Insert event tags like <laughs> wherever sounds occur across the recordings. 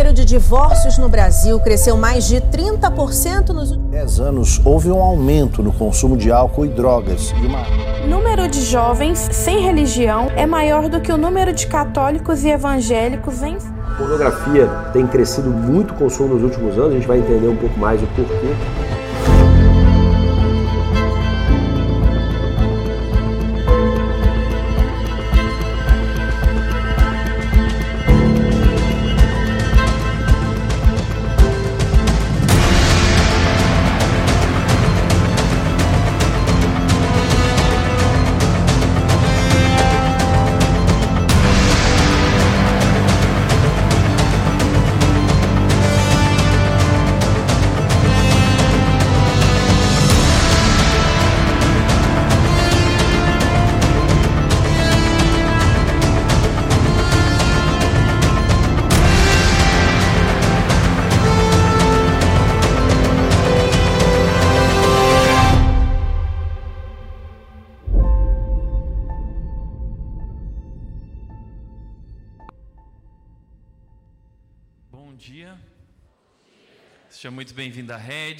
número de divórcios no Brasil cresceu mais de 30% nos últimos 10 anos. Houve um aumento no consumo de álcool e drogas. E uma... O número de jovens sem religião é maior do que o número de católicos e evangélicos em. A pornografia tem crescido muito o consumo nos últimos anos, a gente vai entender um pouco mais o porquê.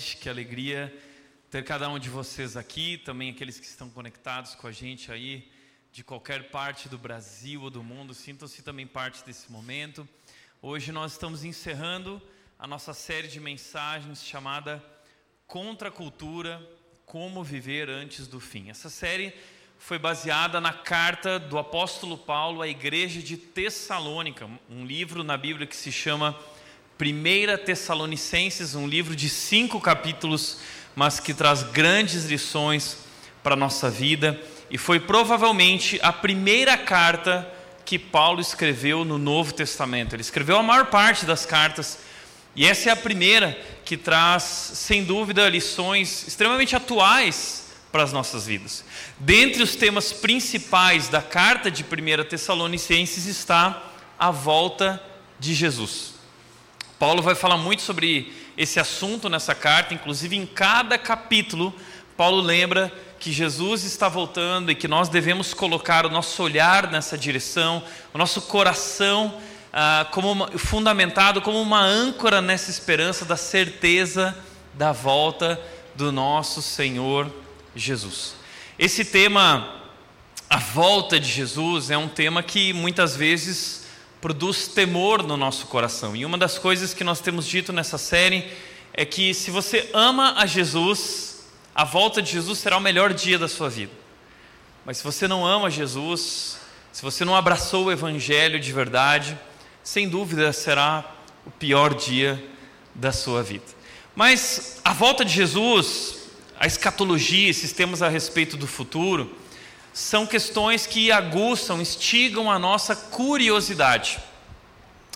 Que alegria ter cada um de vocês aqui, também aqueles que estão conectados com a gente aí, de qualquer parte do Brasil ou do mundo, sintam-se também parte desse momento. Hoje nós estamos encerrando a nossa série de mensagens chamada Contra a Cultura, Como Viver Antes do Fim. Essa série foi baseada na carta do apóstolo Paulo à igreja de Tessalônica, um livro na Bíblia que se chama 1 Tessalonicenses, um livro de cinco capítulos, mas que traz grandes lições para a nossa vida, e foi provavelmente a primeira carta que Paulo escreveu no Novo Testamento. Ele escreveu a maior parte das cartas, e essa é a primeira que traz, sem dúvida, lições extremamente atuais para as nossas vidas. Dentre os temas principais da carta de 1 Tessalonicenses está a volta de Jesus. Paulo vai falar muito sobre esse assunto nessa carta, inclusive em cada capítulo, Paulo lembra que Jesus está voltando e que nós devemos colocar o nosso olhar nessa direção, o nosso coração ah, como uma, fundamentado como uma âncora nessa esperança da certeza da volta do nosso Senhor Jesus. Esse tema, a volta de Jesus, é um tema que muitas vezes produz temor no nosso coração. E uma das coisas que nós temos dito nessa série é que se você ama a Jesus, a volta de Jesus será o melhor dia da sua vida. Mas se você não ama Jesus, se você não abraçou o Evangelho de verdade, sem dúvida será o pior dia da sua vida. Mas a volta de Jesus, a escatologia, esses temas a respeito do futuro, são questões que aguçam, instigam a nossa curiosidade.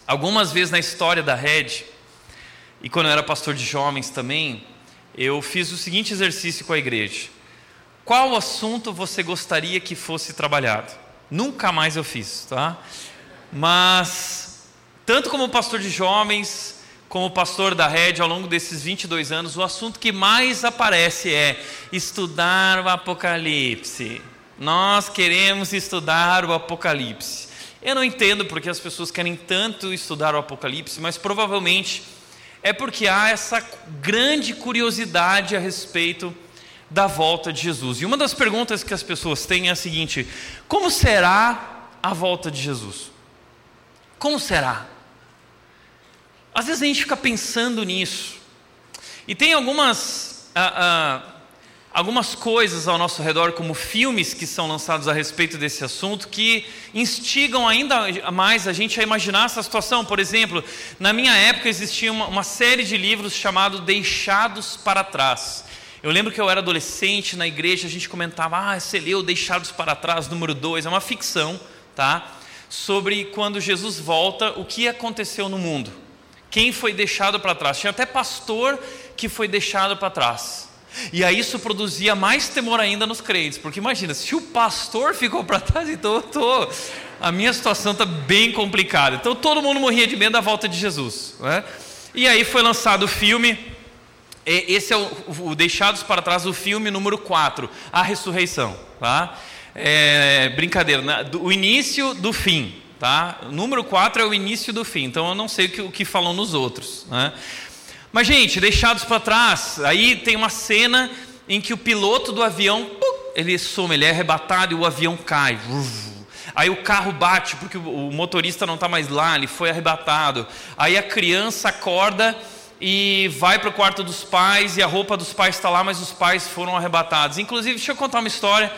Algumas vezes na história da Red, e quando eu era pastor de jovens também, eu fiz o seguinte exercício com a igreja: qual assunto você gostaria que fosse trabalhado? Nunca mais eu fiz, tá? Mas, tanto como pastor de jovens, como pastor da Red ao longo desses 22 anos, o assunto que mais aparece é estudar o Apocalipse nós queremos estudar o Apocalipse. Eu não entendo porque as pessoas querem tanto estudar o Apocalipse, mas provavelmente é porque há essa grande curiosidade a respeito da volta de Jesus. E uma das perguntas que as pessoas têm é a seguinte: como será a volta de Jesus? Como será? Às vezes a gente fica pensando nisso. E tem algumas. Ah, ah, algumas coisas ao nosso redor, como filmes que são lançados a respeito desse assunto, que instigam ainda mais a gente a imaginar essa situação. Por exemplo, na minha época existia uma, uma série de livros chamado Deixados para Trás. Eu lembro que eu era adolescente na igreja, a gente comentava, ah, você leu Deixados para Trás, número 2, é uma ficção, tá? Sobre quando Jesus volta, o que aconteceu no mundo. Quem foi deixado para trás? Tinha até pastor que foi deixado para trás. E aí isso produzia mais temor ainda nos crentes, porque imagina, se o pastor ficou para trás, então eu tô, a minha situação está bem complicada. Então todo mundo morria de medo da volta de Jesus. Né? E aí foi lançado o filme, esse é o, o Deixados para Trás, o filme número 4, A Ressurreição. Tá? É, brincadeira, o início do fim. tá? Número 4 é o início do fim, então eu não sei o que, o que falam nos outros, né? Mas, gente, deixados para trás, aí tem uma cena em que o piloto do avião, ele some, ele é arrebatado e o avião cai. Aí o carro bate porque o motorista não está mais lá, ele foi arrebatado. Aí a criança acorda e vai para o quarto dos pais e a roupa dos pais está lá, mas os pais foram arrebatados. Inclusive, deixa eu contar uma história,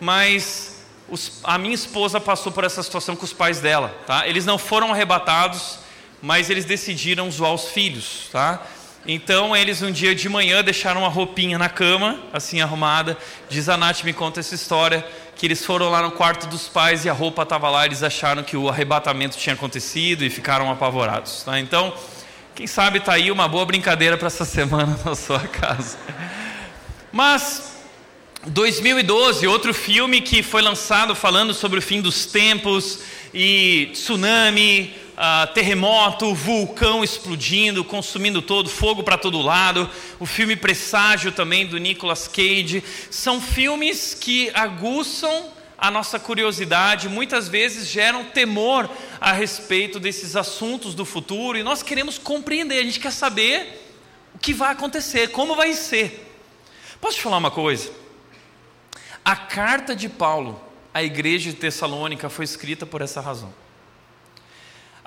mas os, a minha esposa passou por essa situação com os pais dela, tá? Eles não foram arrebatados, mas eles decidiram zoar os filhos, tá? Então eles um dia de manhã deixaram uma roupinha na cama, assim arrumada. Diz a Nath, me conta essa história, que eles foram lá no quarto dos pais e a roupa estava lá, eles acharam que o arrebatamento tinha acontecido e ficaram apavorados. Tá? Então, quem sabe está aí uma boa brincadeira para essa <laughs> semana na sua casa. Mas 2012, outro filme que foi lançado falando sobre o fim dos tempos e tsunami, uh, terremoto, vulcão explodindo, consumindo todo, fogo para todo lado. O filme Presságio também do Nicolas Cage. São filmes que aguçam a nossa curiosidade, muitas vezes geram temor a respeito desses assuntos do futuro e nós queremos compreender, a gente quer saber o que vai acontecer, como vai ser. Posso te falar uma coisa? A carta de Paulo à igreja de Tessalônica foi escrita por essa razão.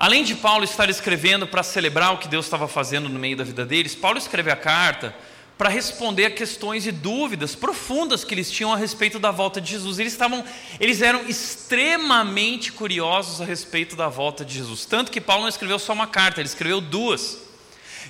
Além de Paulo estar escrevendo para celebrar o que Deus estava fazendo no meio da vida deles, Paulo escreve a carta para responder a questões e dúvidas profundas que eles tinham a respeito da volta de Jesus. Eles estavam, eles eram extremamente curiosos a respeito da volta de Jesus, tanto que Paulo não escreveu só uma carta, ele escreveu duas.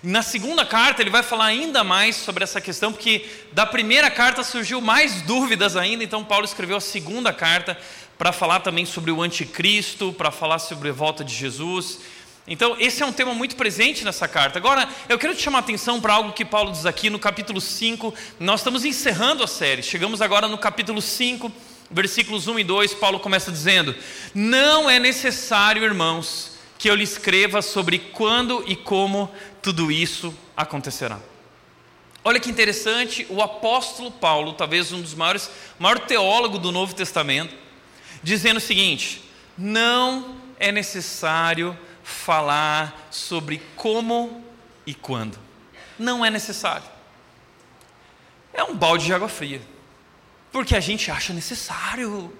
Na segunda carta ele vai falar ainda mais sobre essa questão, porque da primeira carta surgiu mais dúvidas ainda, então Paulo escreveu a segunda carta para falar também sobre o anticristo, para falar sobre a volta de Jesus. Então, esse é um tema muito presente nessa carta. Agora, eu quero te chamar a atenção para algo que Paulo diz aqui no capítulo 5. Nós estamos encerrando a série, chegamos agora no capítulo 5, versículos 1 e 2. Paulo começa dizendo: Não é necessário, irmãos, que eu lhe escreva sobre quando e como tudo isso acontecerá. Olha que interessante, o apóstolo Paulo, talvez um dos maiores, maior teólogo do Novo Testamento, dizendo o seguinte: não é necessário falar sobre como e quando. Não é necessário. É um balde de água fria. Porque a gente acha necessário.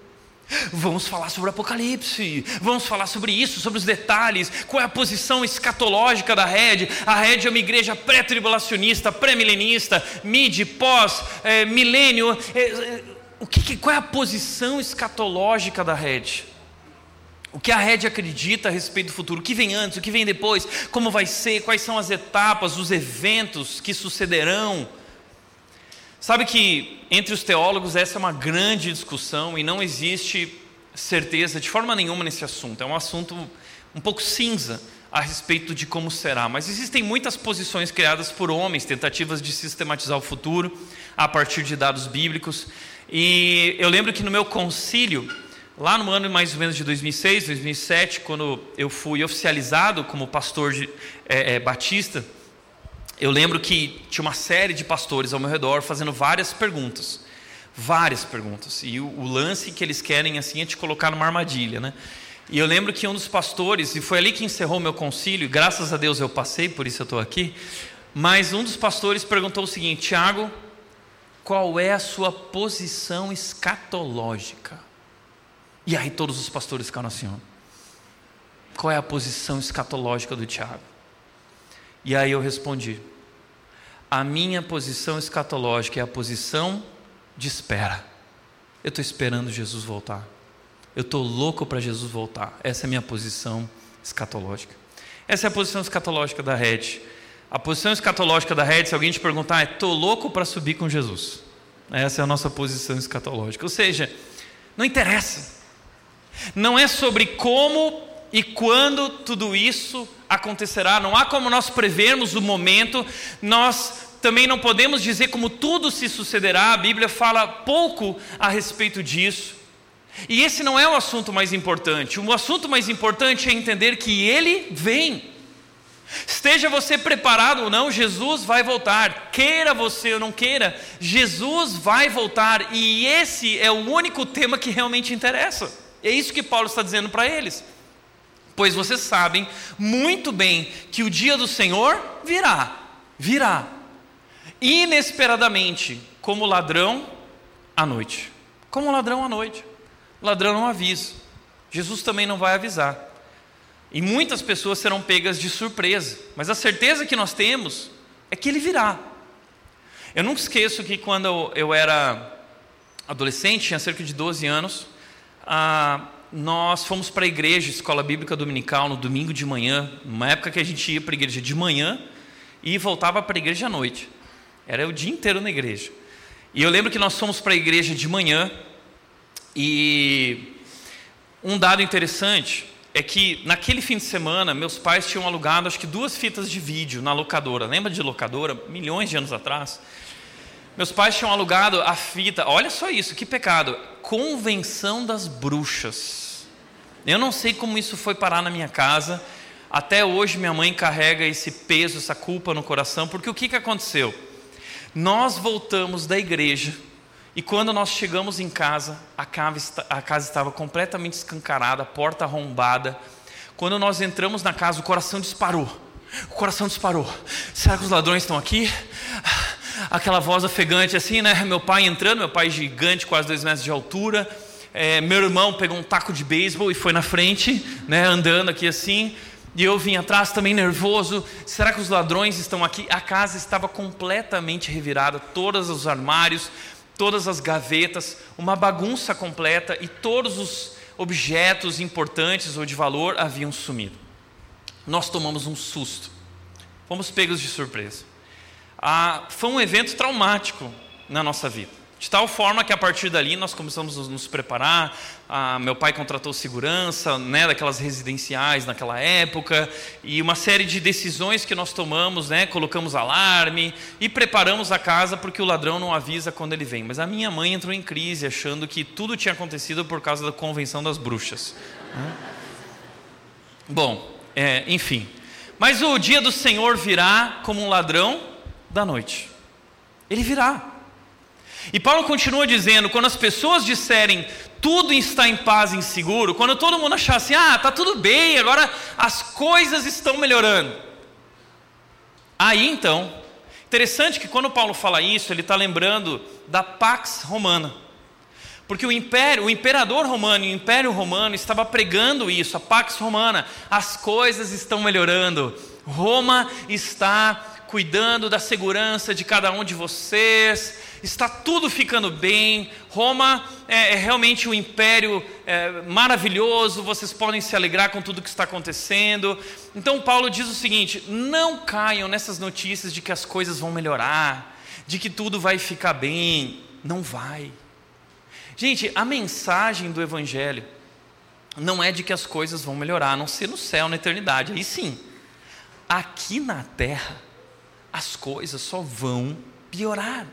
Vamos falar sobre o Apocalipse, vamos falar sobre isso, sobre os detalhes, qual é a posição escatológica da rede. A rede é uma igreja pré-tribulacionista, pré-milenista, mid, pós, é, milênio. É, é, o que, qual é a posição escatológica da rede? O que a rede acredita a respeito do futuro? O que vem antes, o que vem depois? Como vai ser? Quais são as etapas, os eventos que sucederão? Sabe que entre os teólogos essa é uma grande discussão e não existe certeza de forma nenhuma nesse assunto. É um assunto um pouco cinza a respeito de como será, mas existem muitas posições criadas por homens, tentativas de sistematizar o futuro a partir de dados bíblicos. E eu lembro que no meu concílio, lá no ano mais ou menos de 2006, 2007, quando eu fui oficializado como pastor de, é, é, batista, eu lembro que tinha uma série de pastores ao meu redor fazendo várias perguntas. Várias perguntas. E o, o lance que eles querem assim é te colocar numa armadilha, né? E eu lembro que um dos pastores, e foi ali que encerrou meu concílio, e graças a Deus eu passei, por isso eu estou aqui. Mas um dos pastores perguntou o seguinte: Tiago, qual é a sua posição escatológica? E aí todos os pastores ficaram assim: ó, qual é a posição escatológica do Tiago? E aí eu respondi: a minha posição escatológica é a posição de espera. Eu estou esperando Jesus voltar. Eu estou louco para Jesus voltar. Essa é a minha posição escatológica. Essa é a posição escatológica da rede. A posição escatológica da rede, se alguém te perguntar, é: estou louco para subir com Jesus. Essa é a nossa posição escatológica. Ou seja, não interessa. Não é sobre como e quando tudo isso acontecerá. Não há como nós prevermos o momento. Nós também não podemos dizer como tudo se sucederá. A Bíblia fala pouco a respeito disso. E esse não é o assunto mais importante. O assunto mais importante é entender que Ele vem. Esteja você preparado ou não, Jesus vai voltar. Queira você ou não queira, Jesus vai voltar. E esse é o único tema que realmente interessa. É isso que Paulo está dizendo para eles. Pois vocês sabem muito bem que o dia do Senhor virá, virá, inesperadamente, como ladrão à noite. Como ladrão à noite. Ladrão não avisa. Jesus também não vai avisar. E muitas pessoas serão pegas de surpresa. Mas a certeza que nós temos é que ele virá. Eu nunca esqueço que quando eu era adolescente, tinha cerca de 12 anos, ah, nós fomos para a igreja, escola bíblica dominical, no domingo de manhã, uma época que a gente ia para a igreja de manhã e voltava para a igreja à noite. Era o dia inteiro na igreja. E eu lembro que nós fomos para a igreja de manhã e um dado interessante é que naquele fim de semana meus pais tinham alugado acho que duas fitas de vídeo na locadora. Lembra de locadora? Milhões de anos atrás. Meus pais tinham alugado a fita, olha só isso, que pecado. Convenção das Bruxas. Eu não sei como isso foi parar na minha casa. Até hoje minha mãe carrega esse peso, essa culpa no coração, porque o que, que aconteceu? Nós voltamos da igreja e quando nós chegamos em casa, a casa, a casa estava completamente escancarada, a porta arrombada. Quando nós entramos na casa, o coração disparou. O coração disparou. Será que os ladrões estão aqui? aquela voz ofegante assim, né? Meu pai entrando, meu pai gigante, quase dois metros de altura. É, meu irmão pegou um taco de beisebol e foi na frente, né? Andando aqui assim. E eu vim atrás também nervoso. Será que os ladrões estão aqui? A casa estava completamente revirada, todos os armários, todas as gavetas, uma bagunça completa e todos os objetos importantes ou de valor haviam sumido. Nós tomamos um susto. Fomos pegos de surpresa ah, foi um evento traumático na nossa vida. De tal forma que a partir dali nós começamos a nos preparar. Ah, meu pai contratou segurança, né, daquelas residenciais naquela época, e uma série de decisões que nós tomamos, né, colocamos alarme e preparamos a casa porque o ladrão não avisa quando ele vem. Mas a minha mãe entrou em crise achando que tudo tinha acontecido por causa da convenção das bruxas. Bom, é, enfim. Mas o dia do Senhor virá como um ladrão da noite. Ele virá. E Paulo continua dizendo: quando as pessoas disserem tudo está em paz e seguro, quando todo mundo achar assim, ah, está tudo bem, agora as coisas estão melhorando. Aí então, interessante que quando Paulo fala isso, ele está lembrando da Pax Romana. Porque o império, o imperador romano e o império romano estava pregando isso, a Pax Romana, as coisas estão melhorando, Roma está cuidando da segurança de cada um de vocês, está tudo ficando bem. Roma é, é realmente um império é, maravilhoso, vocês podem se alegrar com tudo que está acontecendo. Então, Paulo diz o seguinte: não caiam nessas notícias de que as coisas vão melhorar, de que tudo vai ficar bem. Não vai. Gente, a mensagem do Evangelho não é de que as coisas vão melhorar, a não ser no céu, na eternidade. Aí sim, aqui na terra, as coisas só vão piorar.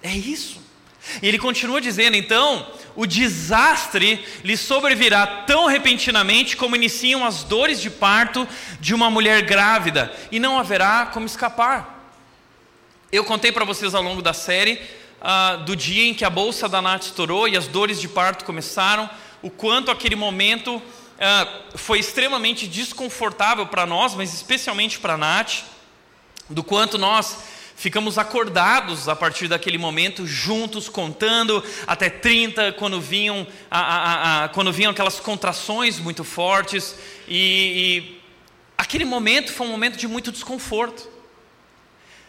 É isso. E ele continua dizendo, então, o desastre lhe sobrevirá tão repentinamente como iniciam as dores de parto de uma mulher grávida, e não haverá como escapar. Eu contei para vocês ao longo da série uh, do dia em que a bolsa da Nath estourou e as dores de parto começaram, o quanto aquele momento uh, foi extremamente desconfortável para nós, mas especialmente para a Nath do quanto nós ficamos acordados a partir daquele momento, juntos, contando até 30, quando vinham, a, a, a, quando vinham aquelas contrações muito fortes, e, e aquele momento foi um momento de muito desconforto.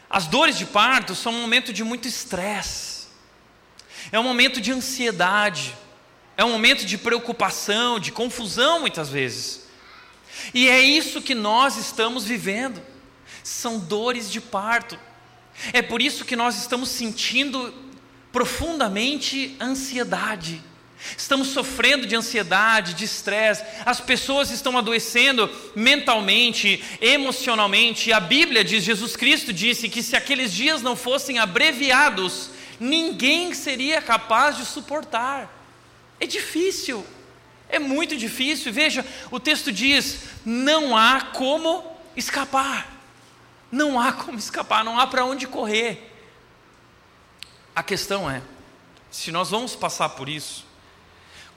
As dores de parto são um momento de muito estresse, é um momento de ansiedade, é um momento de preocupação, de confusão muitas vezes, e é isso que nós estamos vivendo são dores de parto. É por isso que nós estamos sentindo profundamente ansiedade. Estamos sofrendo de ansiedade, de estresse, as pessoas estão adoecendo mentalmente, emocionalmente. A Bíblia diz, Jesus Cristo disse que se aqueles dias não fossem abreviados, ninguém seria capaz de suportar. É difícil, é muito difícil. Veja, o texto diz: não há como escapar. Não há como escapar, não há para onde correr. A questão é: se nós vamos passar por isso,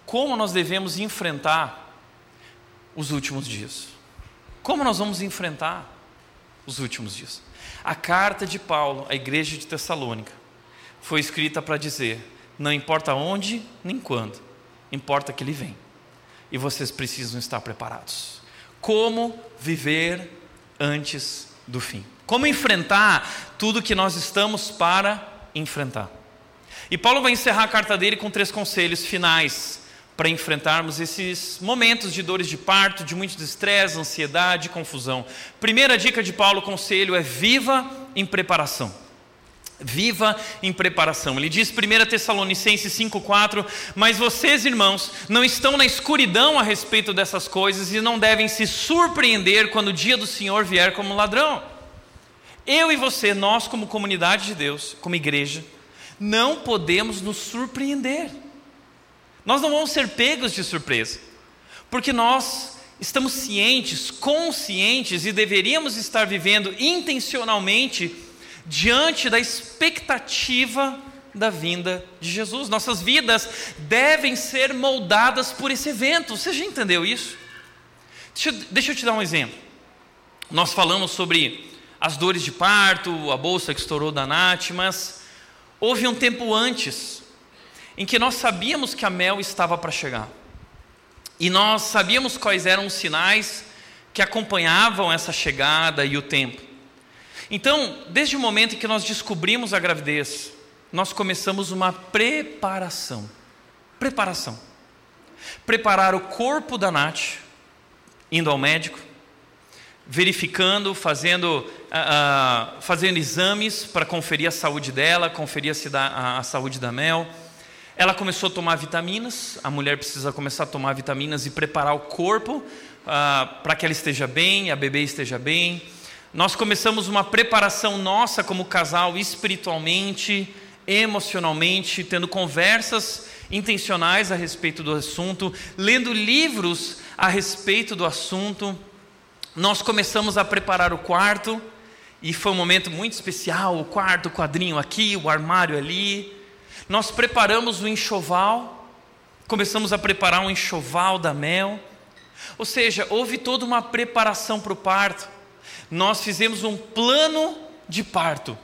como nós devemos enfrentar os últimos dias. Como nós vamos enfrentar os últimos dias? A carta de Paulo à igreja de Tessalônica foi escrita para dizer: não importa onde nem quando, importa que ele vem. E vocês precisam estar preparados. Como viver antes do fim? Como enfrentar tudo que nós estamos para enfrentar? E Paulo vai encerrar a carta dele com três conselhos finais para enfrentarmos esses momentos de dores de parto, de muito estresse, ansiedade, confusão. Primeira dica de Paulo, conselho, é viva em preparação. Viva em preparação. Ele diz 1 Tessalonicenses 5,4: Mas vocês, irmãos, não estão na escuridão a respeito dessas coisas e não devem se surpreender quando o dia do Senhor vier como ladrão. Eu e você, nós, como comunidade de Deus, como igreja, não podemos nos surpreender. Nós não vamos ser pegos de surpresa, porque nós estamos cientes, conscientes e deveríamos estar vivendo intencionalmente diante da expectativa da vinda de Jesus. Nossas vidas devem ser moldadas por esse evento. Você já entendeu isso? Deixa, eu, deixa eu te dar um exemplo. Nós falamos sobre as dores de parto, a bolsa que estourou da Nath, mas houve um tempo antes em que nós sabíamos que a Mel estava para chegar. E nós sabíamos quais eram os sinais que acompanhavam essa chegada e o tempo. Então, desde o momento em que nós descobrimos a gravidez, nós começamos uma preparação. Preparação. Preparar o corpo da Nath, indo ao médico, verificando, fazendo, uh, uh, fazendo exames para conferir a saúde dela, conferir a, a, a saúde da Mel ela começou a tomar vitaminas, a mulher precisa começar a tomar vitaminas e preparar o corpo ah, para que ela esteja bem, a bebê esteja bem. Nós começamos uma preparação nossa como casal, espiritualmente, emocionalmente, tendo conversas intencionais a respeito do assunto, lendo livros a respeito do assunto. Nós começamos a preparar o quarto, e foi um momento muito especial: o quarto, o quadrinho aqui, o armário ali. Nós preparamos o enxoval, começamos a preparar um enxoval da mel. Ou seja, houve toda uma preparação para o parto. Nós fizemos um plano de parto.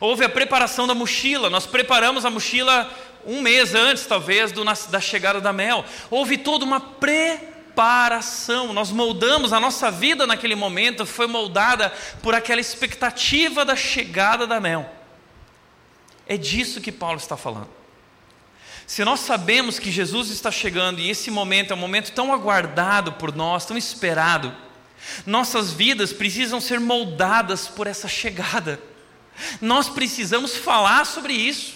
Houve a preparação da mochila, nós preparamos a mochila um mês antes, talvez, do, da chegada da mel. Houve toda uma preparação, nós moldamos a nossa vida naquele momento, foi moldada por aquela expectativa da chegada da mel. É disso que Paulo está falando. Se nós sabemos que Jesus está chegando e esse momento é um momento tão aguardado por nós, tão esperado, nossas vidas precisam ser moldadas por essa chegada. Nós precisamos falar sobre isso.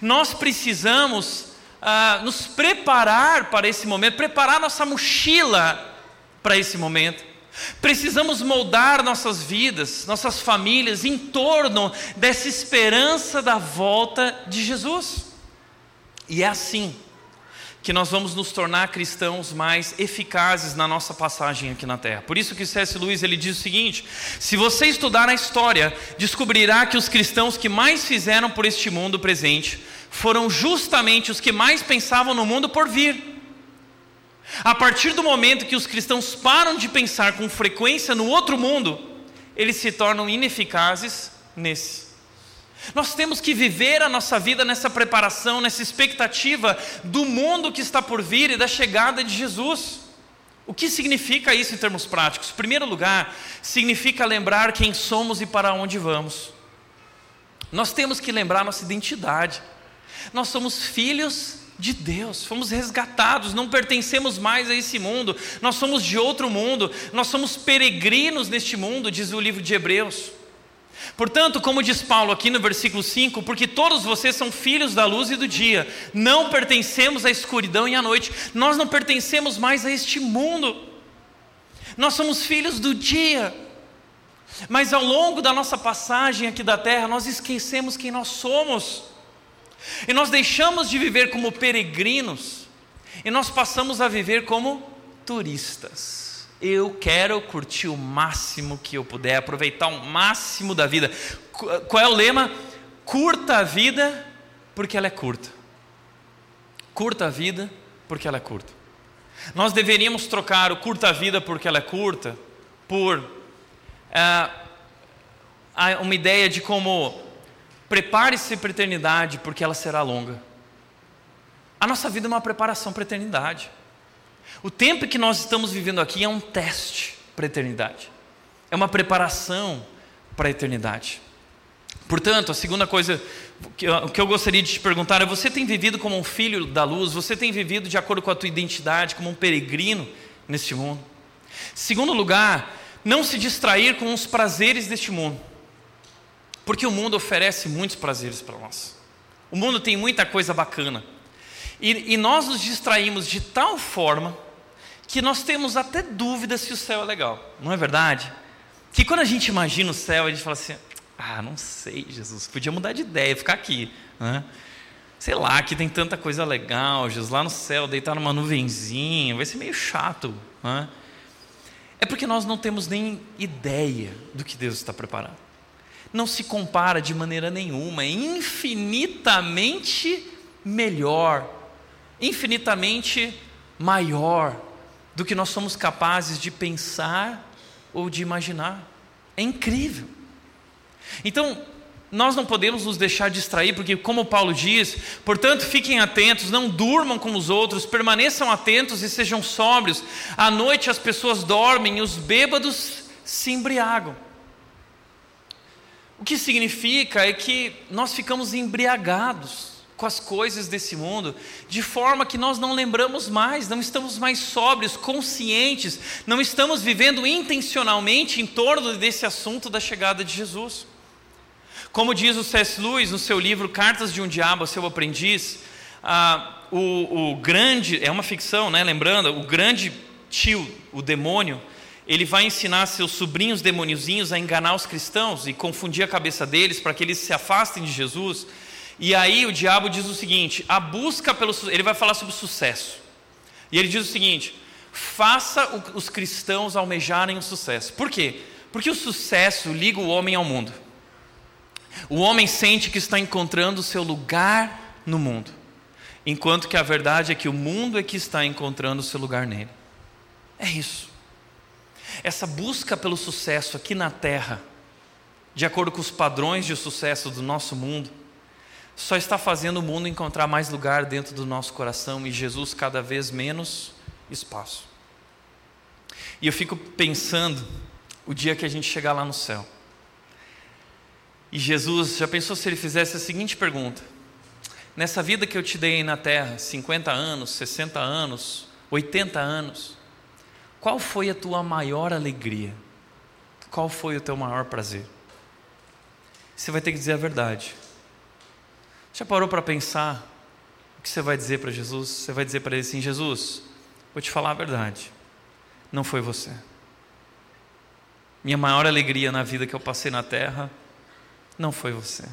Nós precisamos ah, nos preparar para esse momento, preparar nossa mochila para esse momento. Precisamos moldar nossas vidas, nossas famílias em torno dessa esperança da volta de Jesus. E é assim que nós vamos nos tornar cristãos mais eficazes na nossa passagem aqui na Terra. Por isso que C.S. Lewis ele diz o seguinte: se você estudar a história, descobrirá que os cristãos que mais fizeram por este mundo presente foram justamente os que mais pensavam no mundo por vir. A partir do momento que os cristãos param de pensar com frequência no outro mundo, eles se tornam ineficazes nesse. Nós temos que viver a nossa vida nessa preparação, nessa expectativa do mundo que está por vir e da chegada de Jesus. O que significa isso em termos práticos? Em primeiro lugar, significa lembrar quem somos e para onde vamos. Nós temos que lembrar nossa identidade. Nós somos filhos de Deus, fomos resgatados, não pertencemos mais a esse mundo, nós somos de outro mundo, nós somos peregrinos neste mundo, diz o livro de Hebreus. Portanto, como diz Paulo aqui no versículo 5, porque todos vocês são filhos da luz e do dia, não pertencemos à escuridão e à noite, nós não pertencemos mais a este mundo, nós somos filhos do dia, mas ao longo da nossa passagem aqui da terra, nós esquecemos quem nós somos. E nós deixamos de viver como peregrinos e nós passamos a viver como turistas. Eu quero curtir o máximo que eu puder, aproveitar o máximo da vida. Qual é o lema? Curta a vida porque ela é curta. Curta a vida porque ela é curta. Nós deveríamos trocar o curta-vida porque ela é curta por uh, uma ideia de como prepare-se para a eternidade porque ela será longa. A nossa vida é uma preparação para a eternidade. O tempo que nós estamos vivendo aqui é um teste para a eternidade, é uma preparação para a eternidade. Portanto, a segunda coisa que eu, que eu gostaria de te perguntar é: você tem vivido como um filho da luz? Você tem vivido de acordo com a tua identidade, como um peregrino neste mundo? Segundo lugar, não se distrair com os prazeres deste mundo, porque o mundo oferece muitos prazeres para nós. O mundo tem muita coisa bacana. E, e nós nos distraímos de tal forma que nós temos até dúvida se o céu é legal, não é verdade? Que quando a gente imagina o céu, a gente fala assim: ah, não sei, Jesus, podia mudar de ideia, ficar aqui. Né? Sei lá, aqui tem tanta coisa legal, Jesus, lá no céu, deitar numa nuvenzinha, vai ser meio chato. Né? É porque nós não temos nem ideia do que Deus está preparando. Não se compara de maneira nenhuma, é infinitamente melhor, infinitamente maior do que nós somos capazes de pensar ou de imaginar. É incrível. Então, nós não podemos nos deixar distrair, porque, como Paulo diz, portanto, fiquem atentos, não durmam como os outros, permaneçam atentos e sejam sóbrios. À noite as pessoas dormem e os bêbados se embriagam. O que significa é que nós ficamos embriagados com as coisas desse mundo, de forma que nós não lembramos mais, não estamos mais sóbrios, conscientes, não estamos vivendo intencionalmente em torno desse assunto da chegada de Jesus. Como diz o C.S. Lewis no seu livro Cartas de um Diabo, seu aprendiz, ah, o, o grande, é uma ficção, né? lembrando, o grande tio, o demônio, ele vai ensinar seus sobrinhos demoniozinhos a enganar os cristãos e confundir a cabeça deles para que eles se afastem de Jesus. E aí o diabo diz o seguinte: a busca pelo ele vai falar sobre sucesso. E ele diz o seguinte: faça os cristãos almejarem o sucesso. Por quê? Porque o sucesso liga o homem ao mundo. O homem sente que está encontrando o seu lugar no mundo, enquanto que a verdade é que o mundo é que está encontrando o seu lugar nele. É isso. Essa busca pelo sucesso aqui na terra, de acordo com os padrões de sucesso do nosso mundo, só está fazendo o mundo encontrar mais lugar dentro do nosso coração e Jesus cada vez menos espaço. E eu fico pensando o dia que a gente chegar lá no céu. E Jesus, já pensou se ele fizesse a seguinte pergunta: Nessa vida que eu te dei na terra, 50 anos, 60 anos, 80 anos, qual foi a tua maior alegria? Qual foi o teu maior prazer? Você vai ter que dizer a verdade. Já parou para pensar o que você vai dizer para Jesus? Você vai dizer para ele assim: Jesus, vou te falar a verdade. Não foi você. Minha maior alegria na vida que eu passei na terra não foi você.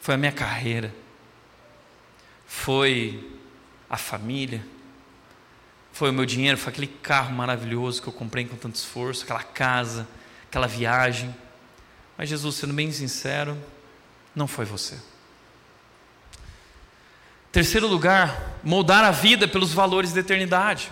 Foi a minha carreira. Foi a família. Foi o meu dinheiro, foi aquele carro maravilhoso que eu comprei com tanto esforço, aquela casa, aquela viagem. Mas Jesus, sendo bem sincero, não foi você. Terceiro lugar, moldar a vida pelos valores da eternidade.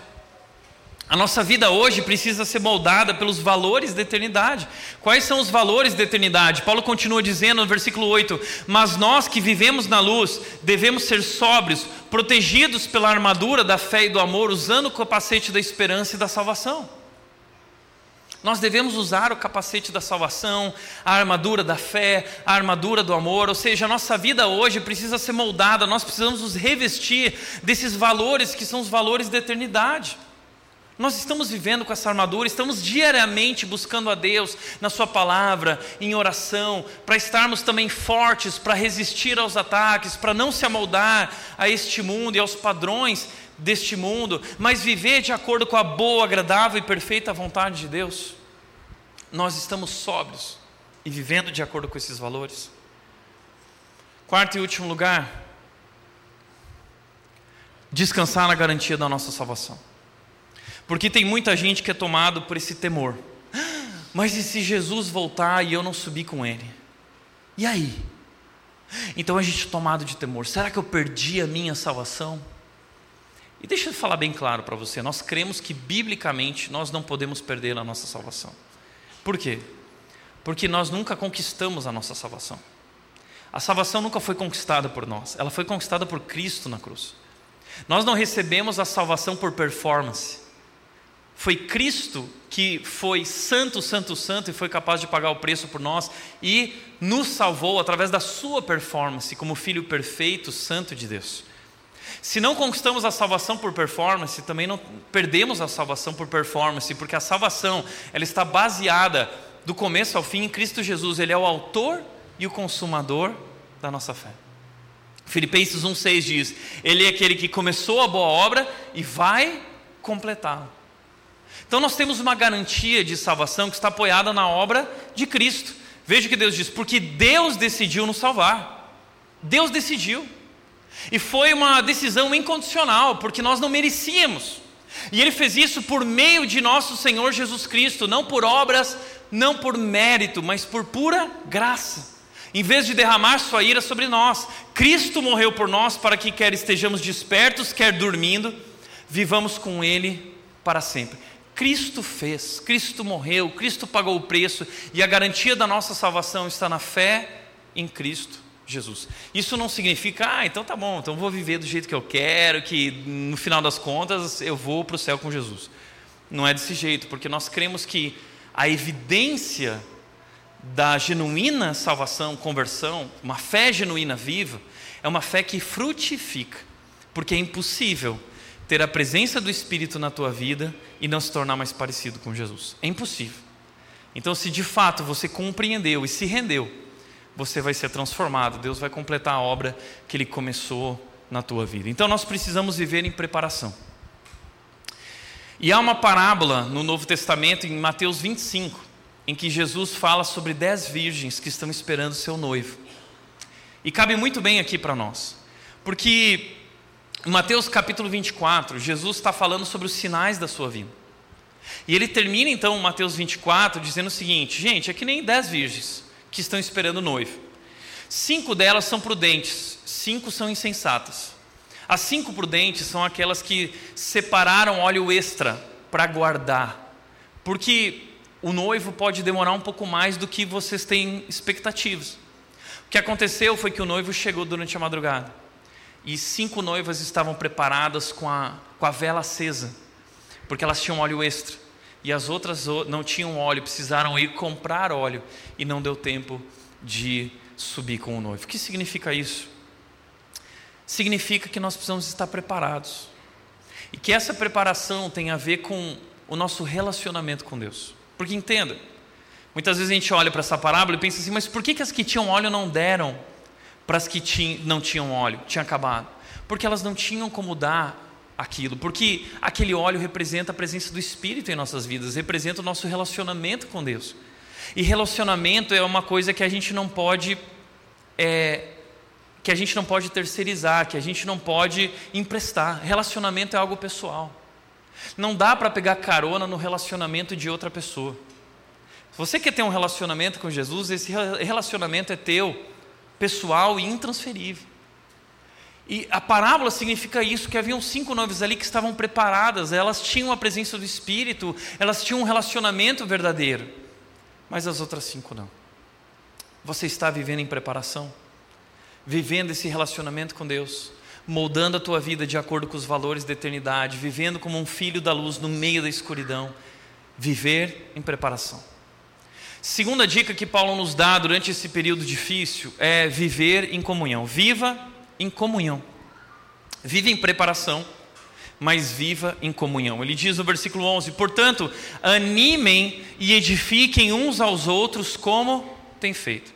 A nossa vida hoje precisa ser moldada pelos valores da eternidade. Quais são os valores da eternidade? Paulo continua dizendo no versículo 8: Mas nós que vivemos na luz devemos ser sóbrios, protegidos pela armadura da fé e do amor, usando o capacete da esperança e da salvação. Nós devemos usar o capacete da salvação, a armadura da fé, a armadura do amor, ou seja, a nossa vida hoje precisa ser moldada, nós precisamos nos revestir desses valores que são os valores da eternidade. Nós estamos vivendo com essa armadura, estamos diariamente buscando a Deus na Sua palavra, em oração, para estarmos também fortes, para resistir aos ataques, para não se amoldar a este mundo e aos padrões deste mundo, mas viver de acordo com a boa, agradável e perfeita vontade de Deus. Nós estamos sóbrios e vivendo de acordo com esses valores. Quarto e último lugar, descansar na garantia da nossa salvação. Porque tem muita gente que é tomado por esse temor. <gasps> Mas e se Jesus voltar e eu não subir com ele? E aí? Então a gente é tomado de temor. Será que eu perdi a minha salvação? E deixa eu falar bem claro para você: nós cremos que biblicamente nós não podemos perder a nossa salvação. Por quê? Porque nós nunca conquistamos a nossa salvação. A salvação nunca foi conquistada por nós, ela foi conquistada por Cristo na cruz. Nós não recebemos a salvação por performance. Foi Cristo que foi santo, santo, santo e foi capaz de pagar o preço por nós e nos salvou através da sua performance como filho perfeito, santo de Deus. Se não conquistamos a salvação por performance, também não perdemos a salvação por performance, porque a salvação ela está baseada do começo ao fim em Cristo Jesus. Ele é o autor e o consumador da nossa fé. Filipenses 1,6 diz: Ele é aquele que começou a boa obra e vai completá-la. Então nós temos uma garantia de salvação que está apoiada na obra de Cristo. Veja o que Deus diz: porque Deus decidiu nos salvar. Deus decidiu. E foi uma decisão incondicional, porque nós não merecíamos. E Ele fez isso por meio de nosso Senhor Jesus Cristo, não por obras, não por mérito, mas por pura graça. Em vez de derramar sua ira sobre nós, Cristo morreu por nós para que, quer estejamos despertos, quer dormindo, vivamos com Ele para sempre. Cristo fez, Cristo morreu, Cristo pagou o preço e a garantia da nossa salvação está na fé em Cristo Jesus. Isso não significa, ah, então tá bom, então vou viver do jeito que eu quero, que no final das contas eu vou para o céu com Jesus. Não é desse jeito, porque nós cremos que a evidência da genuína salvação, conversão, uma fé genuína viva, é uma fé que frutifica, porque é impossível ter a presença do Espírito na tua vida e não se tornar mais parecido com Jesus. É impossível. Então, se de fato você compreendeu e se rendeu, você vai ser transformado, Deus vai completar a obra que Ele começou na tua vida. Então, nós precisamos viver em preparação. E há uma parábola no Novo Testamento, em Mateus 25, em que Jesus fala sobre dez virgens que estão esperando seu noivo. E cabe muito bem aqui para nós, porque em Mateus capítulo 24, Jesus está falando sobre os sinais da sua vida. E ele termina então Mateus 24 dizendo o seguinte: gente, é que nem dez virgens que estão esperando o noivo. Cinco delas são prudentes, cinco são insensatas. As cinco prudentes são aquelas que separaram óleo extra para guardar, porque o noivo pode demorar um pouco mais do que vocês têm expectativas. O que aconteceu foi que o noivo chegou durante a madrugada e cinco noivas estavam preparadas com a, com a vela acesa, porque elas tinham óleo extra. E as outras não tinham óleo, precisaram ir comprar óleo e não deu tempo de subir com o noivo. O que significa isso? Significa que nós precisamos estar preparados. E que essa preparação tem a ver com o nosso relacionamento com Deus. Porque entenda, muitas vezes a gente olha para essa parábola e pensa assim, mas por que, que as que tinham óleo não deram para as que não tinham óleo, tinha acabado? Porque elas não tinham como dar aquilo, porque aquele óleo representa a presença do Espírito em nossas vidas, representa o nosso relacionamento com Deus. E relacionamento é uma coisa que a gente não pode é, que a gente não pode terceirizar, que a gente não pode emprestar. Relacionamento é algo pessoal. Não dá para pegar carona no relacionamento de outra pessoa. Se você quer ter um relacionamento com Jesus, esse relacionamento é teu, pessoal e intransferível. E a parábola significa isso: que haviam cinco noivas ali que estavam preparadas, elas tinham a presença do Espírito, elas tinham um relacionamento verdadeiro, mas as outras cinco não. Você está vivendo em preparação, vivendo esse relacionamento com Deus, moldando a tua vida de acordo com os valores da eternidade, vivendo como um filho da luz no meio da escuridão, viver em preparação. Segunda dica que Paulo nos dá durante esse período difícil é viver em comunhão. Viva em comunhão. Vive em preparação, mas viva em comunhão. Ele diz no versículo 11: Portanto, animem e edifiquem uns aos outros como tem feito.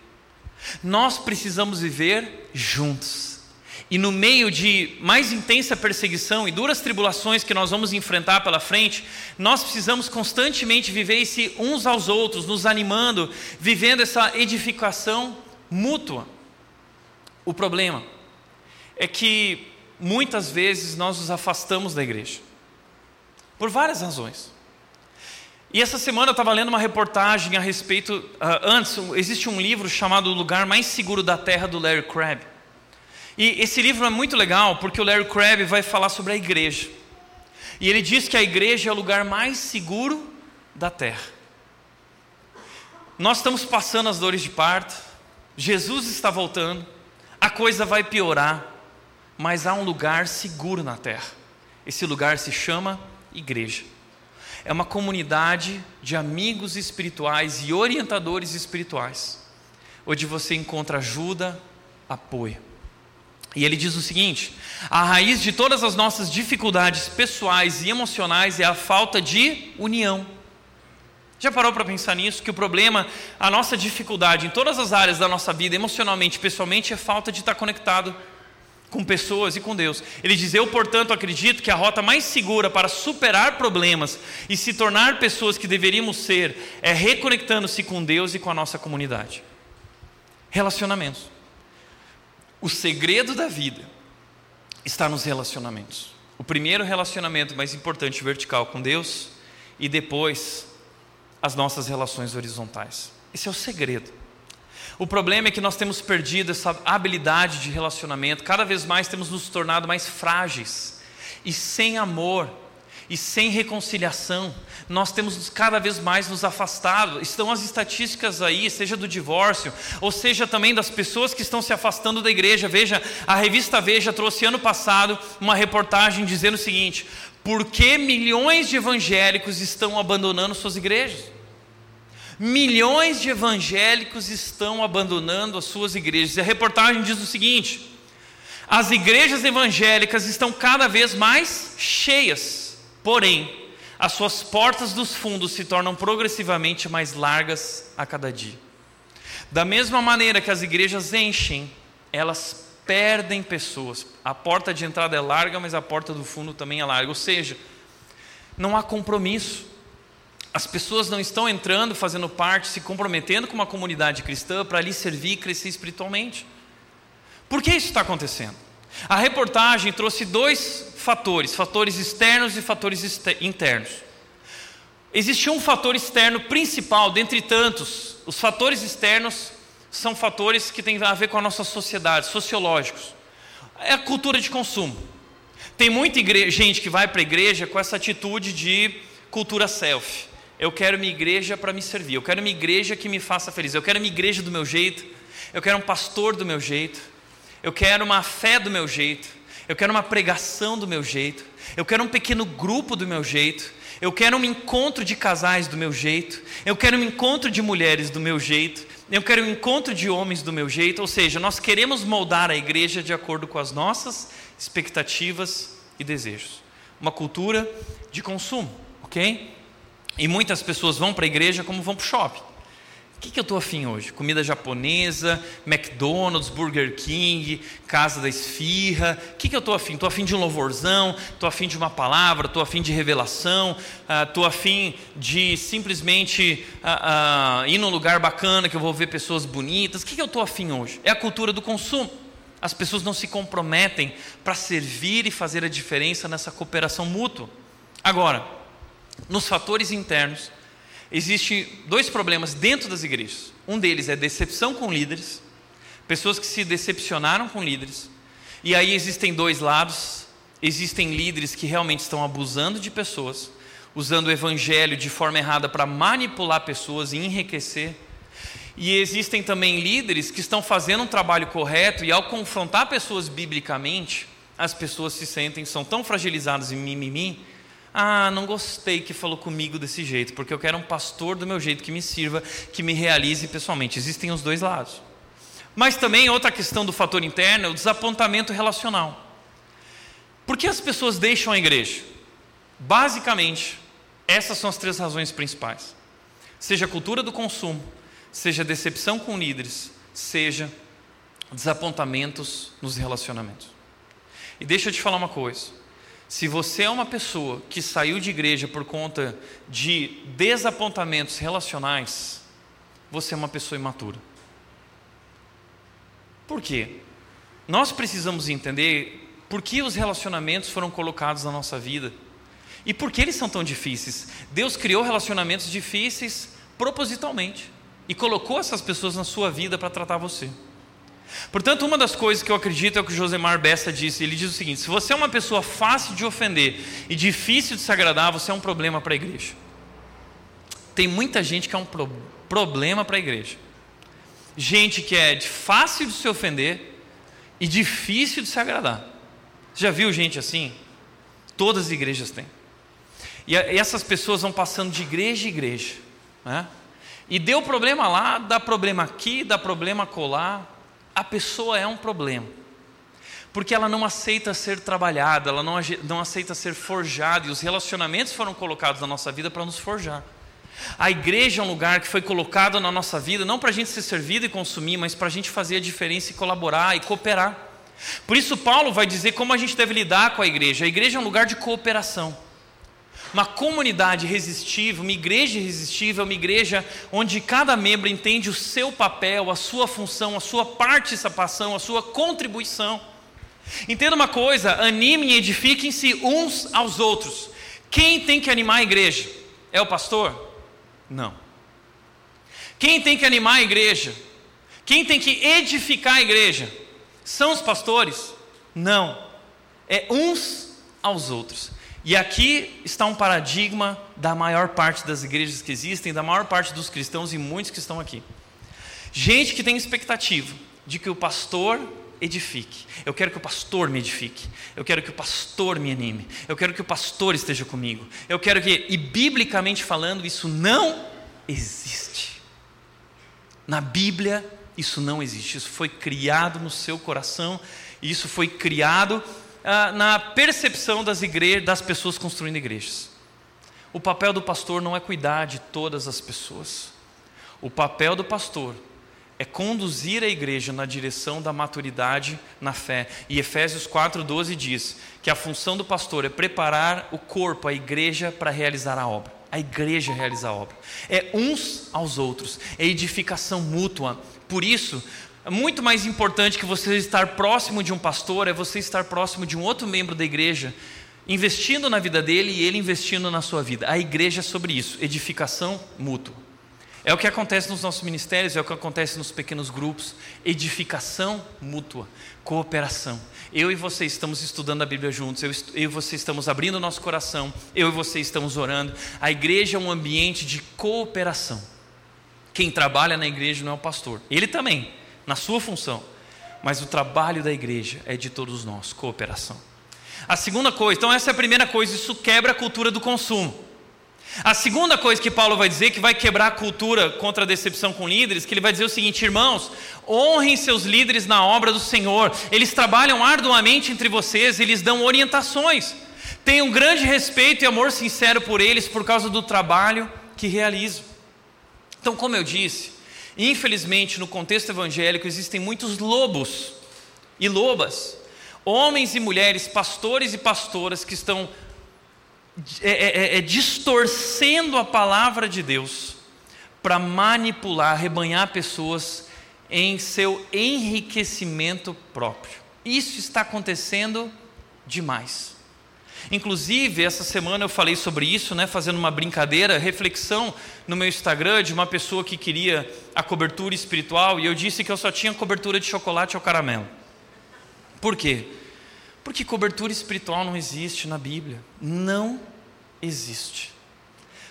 Nós precisamos viver juntos. E no meio de mais intensa perseguição e duras tribulações que nós vamos enfrentar pela frente, nós precisamos constantemente viver esse uns aos outros, nos animando, vivendo essa edificação mútua. O problema é que muitas vezes nós nos afastamos da igreja, por várias razões. E essa semana eu estava lendo uma reportagem a respeito. Uh, antes, existe um livro chamado O Lugar Mais Seguro da Terra, do Larry Crabb. E esse livro é muito legal porque o Larry Crabb vai falar sobre a igreja. E ele diz que a igreja é o lugar mais seguro da terra. Nós estamos passando as dores de parto, Jesus está voltando, a coisa vai piorar, mas há um lugar seguro na terra. Esse lugar se chama igreja. É uma comunidade de amigos espirituais e orientadores espirituais, onde você encontra ajuda, apoio. E ele diz o seguinte: a raiz de todas as nossas dificuldades pessoais e emocionais é a falta de união. Já parou para pensar nisso? Que o problema, a nossa dificuldade em todas as áreas da nossa vida, emocionalmente, pessoalmente, é falta de estar conectado com pessoas e com Deus. Ele diz: Eu, portanto, acredito que a rota mais segura para superar problemas e se tornar pessoas que deveríamos ser é reconectando-se com Deus e com a nossa comunidade. Relacionamentos. O segredo da vida está nos relacionamentos. O primeiro relacionamento mais importante vertical com Deus e depois as nossas relações horizontais. Esse é o segredo. O problema é que nós temos perdido essa habilidade de relacionamento, cada vez mais temos nos tornado mais frágeis e sem amor e sem reconciliação, nós temos cada vez mais nos afastado. Estão as estatísticas aí, seja do divórcio, ou seja também das pessoas que estão se afastando da igreja. Veja, a revista Veja trouxe ano passado uma reportagem dizendo o seguinte: por que milhões de evangélicos estão abandonando suas igrejas? Milhões de evangélicos estão abandonando as suas igrejas. E a reportagem diz o seguinte: as igrejas evangélicas estão cada vez mais cheias Porém, as suas portas dos fundos se tornam progressivamente mais largas a cada dia. Da mesma maneira que as igrejas enchem, elas perdem pessoas. A porta de entrada é larga, mas a porta do fundo também é larga. Ou seja, não há compromisso. As pessoas não estão entrando, fazendo parte, se comprometendo com uma comunidade cristã para ali servir e crescer espiritualmente. Por que isso está acontecendo? A reportagem trouxe dois fatores, fatores externos e fatores internos. Existe um fator externo principal, dentre tantos. Os fatores externos são fatores que têm a ver com a nossa sociedade, sociológicos. É a cultura de consumo. Tem muita gente que vai para a igreja com essa atitude de cultura self. Eu quero minha igreja para me servir, eu quero minha igreja que me faça feliz, eu quero minha igreja do meu jeito, eu quero um pastor do meu jeito, eu quero uma fé do meu jeito, eu quero uma pregação do meu jeito, eu quero um pequeno grupo do meu jeito, eu quero um encontro de casais do meu jeito, eu quero um encontro de mulheres do meu jeito, eu quero um encontro de homens do meu jeito, ou seja, nós queremos moldar a igreja de acordo com as nossas expectativas e desejos. Uma cultura de consumo, ok? E muitas pessoas vão para a igreja como vão para o shopping. O que, que eu estou afim hoje? Comida japonesa, McDonald's, Burger King, Casa da Esfirra. O que, que eu estou afim? Estou afim de um louvorzão, estou afim de uma palavra, estou afim de revelação, estou uh, afim de simplesmente uh, uh, ir num lugar bacana que eu vou ver pessoas bonitas. O que, que eu estou afim hoje? É a cultura do consumo. As pessoas não se comprometem para servir e fazer a diferença nessa cooperação mútua. Agora, nos fatores internos, Existem dois problemas dentro das igrejas. Um deles é decepção com líderes, pessoas que se decepcionaram com líderes. E aí existem dois lados. Existem líderes que realmente estão abusando de pessoas, usando o evangelho de forma errada para manipular pessoas e enriquecer. E existem também líderes que estão fazendo um trabalho correto e ao confrontar pessoas biblicamente, as pessoas se sentem, são tão fragilizadas em mimimi, ah, não gostei que falou comigo desse jeito, porque eu quero um pastor do meu jeito que me sirva, que me realize pessoalmente. Existem os dois lados. Mas também outra questão do fator interno é o desapontamento relacional. Por que as pessoas deixam a igreja? Basicamente, essas são as três razões principais: seja a cultura do consumo, seja decepção com líderes, seja desapontamentos nos relacionamentos. E deixa eu te falar uma coisa: se você é uma pessoa que saiu de igreja por conta de desapontamentos relacionais, você é uma pessoa imatura. Por quê? Nós precisamos entender por que os relacionamentos foram colocados na nossa vida e por que eles são tão difíceis. Deus criou relacionamentos difíceis propositalmente e colocou essas pessoas na sua vida para tratar você. Portanto, uma das coisas que eu acredito é o que Josemar Bessa disse. Ele diz o seguinte: se você é uma pessoa fácil de ofender e difícil de se agradar, você é um problema para a igreja. Tem muita gente que é um pro problema para a igreja. Gente que é fácil de se ofender e difícil de se agradar. Já viu gente assim? Todas as igrejas têm. E essas pessoas vão passando de igreja em igreja. Né? E deu problema lá, dá problema aqui, dá problema colar a pessoa é um problema. Porque ela não aceita ser trabalhada, ela não, não aceita ser forjada, e os relacionamentos foram colocados na nossa vida para nos forjar. A igreja é um lugar que foi colocado na nossa vida, não para a gente ser servido e consumir, mas para a gente fazer a diferença e colaborar e cooperar. Por isso, Paulo vai dizer como a gente deve lidar com a igreja. A igreja é um lugar de cooperação uma comunidade resistível, uma igreja irresistível, uma igreja onde cada membro entende o seu papel, a sua função, a sua participação, a sua contribuição. Entenda uma coisa: animem e edifiquem-se uns aos outros. Quem tem que animar a igreja? É o pastor? Não. Quem tem que animar a igreja? Quem tem que edificar a igreja? São os pastores? Não. É uns aos outros. E aqui está um paradigma da maior parte das igrejas que existem, da maior parte dos cristãos e muitos que estão aqui. Gente que tem expectativa de que o pastor edifique. Eu quero que o pastor me edifique. Eu quero que o pastor me anime. Eu quero que o pastor esteja comigo. Eu quero que, e biblicamente falando, isso não existe. Na Bíblia, isso não existe. Isso foi criado no seu coração. Isso foi criado ah, na percepção das igrejas, das pessoas construindo igrejas. O papel do pastor não é cuidar de todas as pessoas. O papel do pastor é conduzir a igreja na direção da maturidade na fé. E Efésios 4:12 diz que a função do pastor é preparar o corpo, a igreja para realizar a obra. A igreja realiza a obra. É uns aos outros, é edificação mútua. Por isso, muito mais importante que você estar próximo de um pastor é você estar próximo de um outro membro da igreja, investindo na vida dele e ele investindo na sua vida. A igreja é sobre isso, edificação mútua. É o que acontece nos nossos ministérios, é o que acontece nos pequenos grupos, edificação mútua, cooperação. Eu e você estamos estudando a Bíblia juntos, eu, eu e você estamos abrindo o nosso coração, eu e você estamos orando. A igreja é um ambiente de cooperação. Quem trabalha na igreja não é o pastor, ele também, na sua função, mas o trabalho da igreja é de todos nós, cooperação. A segunda coisa, então essa é a primeira coisa, isso quebra a cultura do consumo. A segunda coisa que Paulo vai dizer, que vai quebrar a cultura contra a decepção com líderes, que ele vai dizer o seguinte: irmãos, honrem seus líderes na obra do Senhor, eles trabalham arduamente entre vocês, eles dão orientações, tenham grande respeito e amor sincero por eles por causa do trabalho que realizam. Então, como eu disse, Infelizmente, no contexto evangélico, existem muitos lobos e lobas, homens e mulheres, pastores e pastoras que estão é, é, é, é distorcendo a palavra de Deus para manipular, arrebanhar pessoas em seu enriquecimento próprio. Isso está acontecendo demais. Inclusive, essa semana eu falei sobre isso, né, fazendo uma brincadeira, reflexão no meu Instagram de uma pessoa que queria a cobertura espiritual e eu disse que eu só tinha cobertura de chocolate ou caramelo. Por quê? Porque cobertura espiritual não existe na Bíblia. Não existe.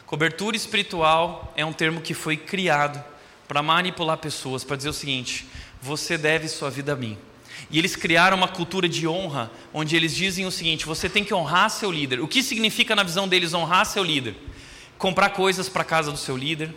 Cobertura espiritual é um termo que foi criado para manipular pessoas, para dizer o seguinte: você deve sua vida a mim. E eles criaram uma cultura de honra, onde eles dizem o seguinte: você tem que honrar seu líder. O que significa, na visão deles, honrar seu líder? Comprar coisas para a casa do seu líder,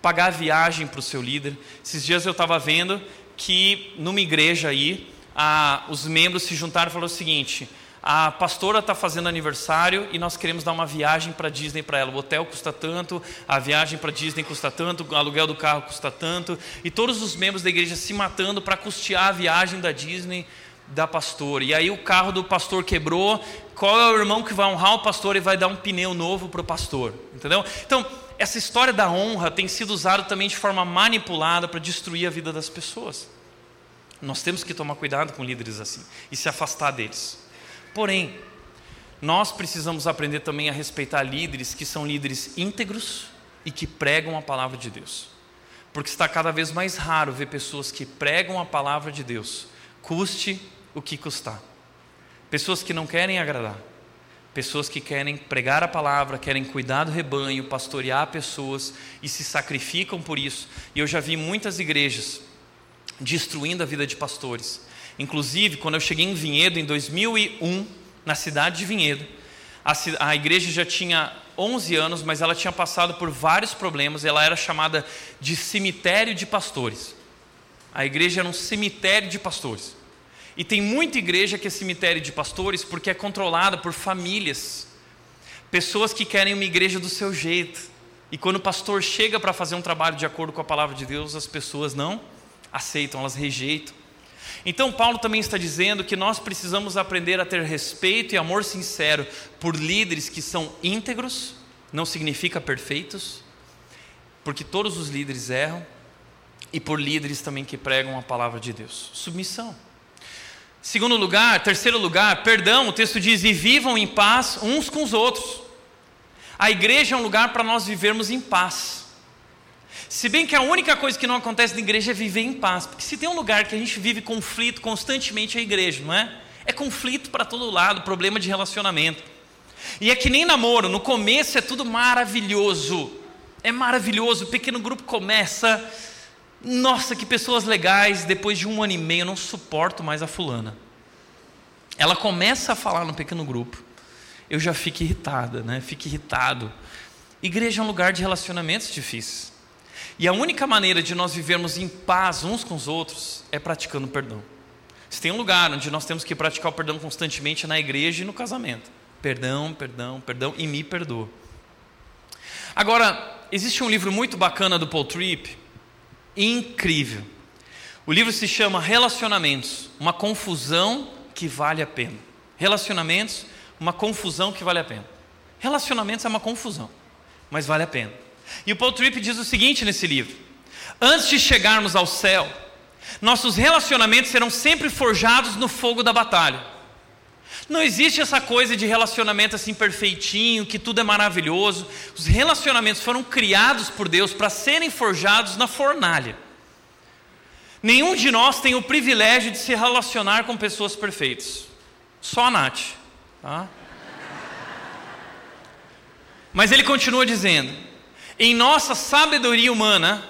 pagar viagem para o seu líder. Esses dias eu estava vendo que numa igreja aí, a, os membros se juntaram e falaram o seguinte: a pastora está fazendo aniversário e nós queremos dar uma viagem para Disney para ela. O hotel custa tanto, a viagem para Disney custa tanto, o aluguel do carro custa tanto, e todos os membros da igreja se matando para custear a viagem da Disney da pastora. E aí o carro do pastor quebrou. Qual é o irmão que vai honrar o pastor e vai dar um pneu novo para o pastor? Entendeu? Então, essa história da honra tem sido usada também de forma manipulada para destruir a vida das pessoas. Nós temos que tomar cuidado com líderes assim e se afastar deles. Porém, nós precisamos aprender também a respeitar líderes que são líderes íntegros e que pregam a palavra de Deus. porque está cada vez mais raro ver pessoas que pregam a palavra de Deus, custe o que custar. Pessoas que não querem agradar, pessoas que querem pregar a palavra, querem cuidar do rebanho, pastorear pessoas e se sacrificam por isso. E eu já vi muitas igrejas destruindo a vida de pastores. Inclusive, quando eu cheguei em Vinhedo em 2001, na cidade de Vinhedo, a, a igreja já tinha 11 anos, mas ela tinha passado por vários problemas. Ela era chamada de cemitério de pastores. A igreja era um cemitério de pastores. E tem muita igreja que é cemitério de pastores porque é controlada por famílias, pessoas que querem uma igreja do seu jeito. E quando o pastor chega para fazer um trabalho de acordo com a palavra de Deus, as pessoas não aceitam, elas rejeitam. Então, Paulo também está dizendo que nós precisamos aprender a ter respeito e amor sincero por líderes que são íntegros, não significa perfeitos, porque todos os líderes erram, e por líderes também que pregam a palavra de Deus. Submissão. Segundo lugar, terceiro lugar, perdão, o texto diz: e vivam em paz uns com os outros. A igreja é um lugar para nós vivermos em paz. Se bem que a única coisa que não acontece na igreja é viver em paz. Porque se tem um lugar que a gente vive conflito constantemente é a igreja, não é? É conflito para todo lado, problema de relacionamento. E é que nem namoro, no começo é tudo maravilhoso. É maravilhoso, o pequeno grupo começa. Nossa, que pessoas legais. Depois de um ano e meio, eu não suporto mais a fulana. Ela começa a falar no pequeno grupo. Eu já fico irritada, né? Fico irritado. Igreja é um lugar de relacionamentos difíceis. E a única maneira de nós vivermos em paz uns com os outros é praticando perdão. Se tem um lugar onde nós temos que praticar o perdão constantemente é na igreja e no casamento. Perdão, perdão, perdão e me perdoa. Agora, existe um livro muito bacana do Paul Tripp, incrível. O livro se chama Relacionamentos, uma confusão que vale a pena. Relacionamentos, uma confusão que vale a pena. Relacionamentos é uma confusão, mas vale a pena. E o Paul Tripp diz o seguinte nesse livro: Antes de chegarmos ao céu, nossos relacionamentos serão sempre forjados no fogo da batalha. Não existe essa coisa de relacionamento assim perfeitinho, que tudo é maravilhoso. Os relacionamentos foram criados por Deus para serem forjados na fornalha. Nenhum de nós tem o privilégio de se relacionar com pessoas perfeitas. Só a Nath. Tá? Mas ele continua dizendo: em nossa sabedoria humana,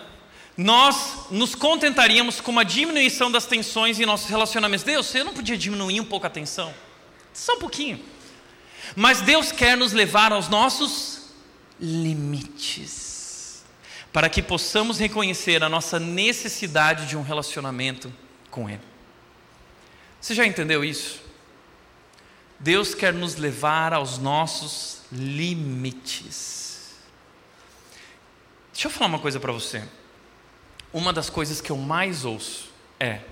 nós nos contentaríamos com uma diminuição das tensões em nossos relacionamentos. Deus, você não podia diminuir um pouco a tensão? Só um pouquinho. Mas Deus quer nos levar aos nossos limites, para que possamos reconhecer a nossa necessidade de um relacionamento com Ele. Você já entendeu isso? Deus quer nos levar aos nossos limites. Deixa eu falar uma coisa para você. Uma das coisas que eu mais ouço é: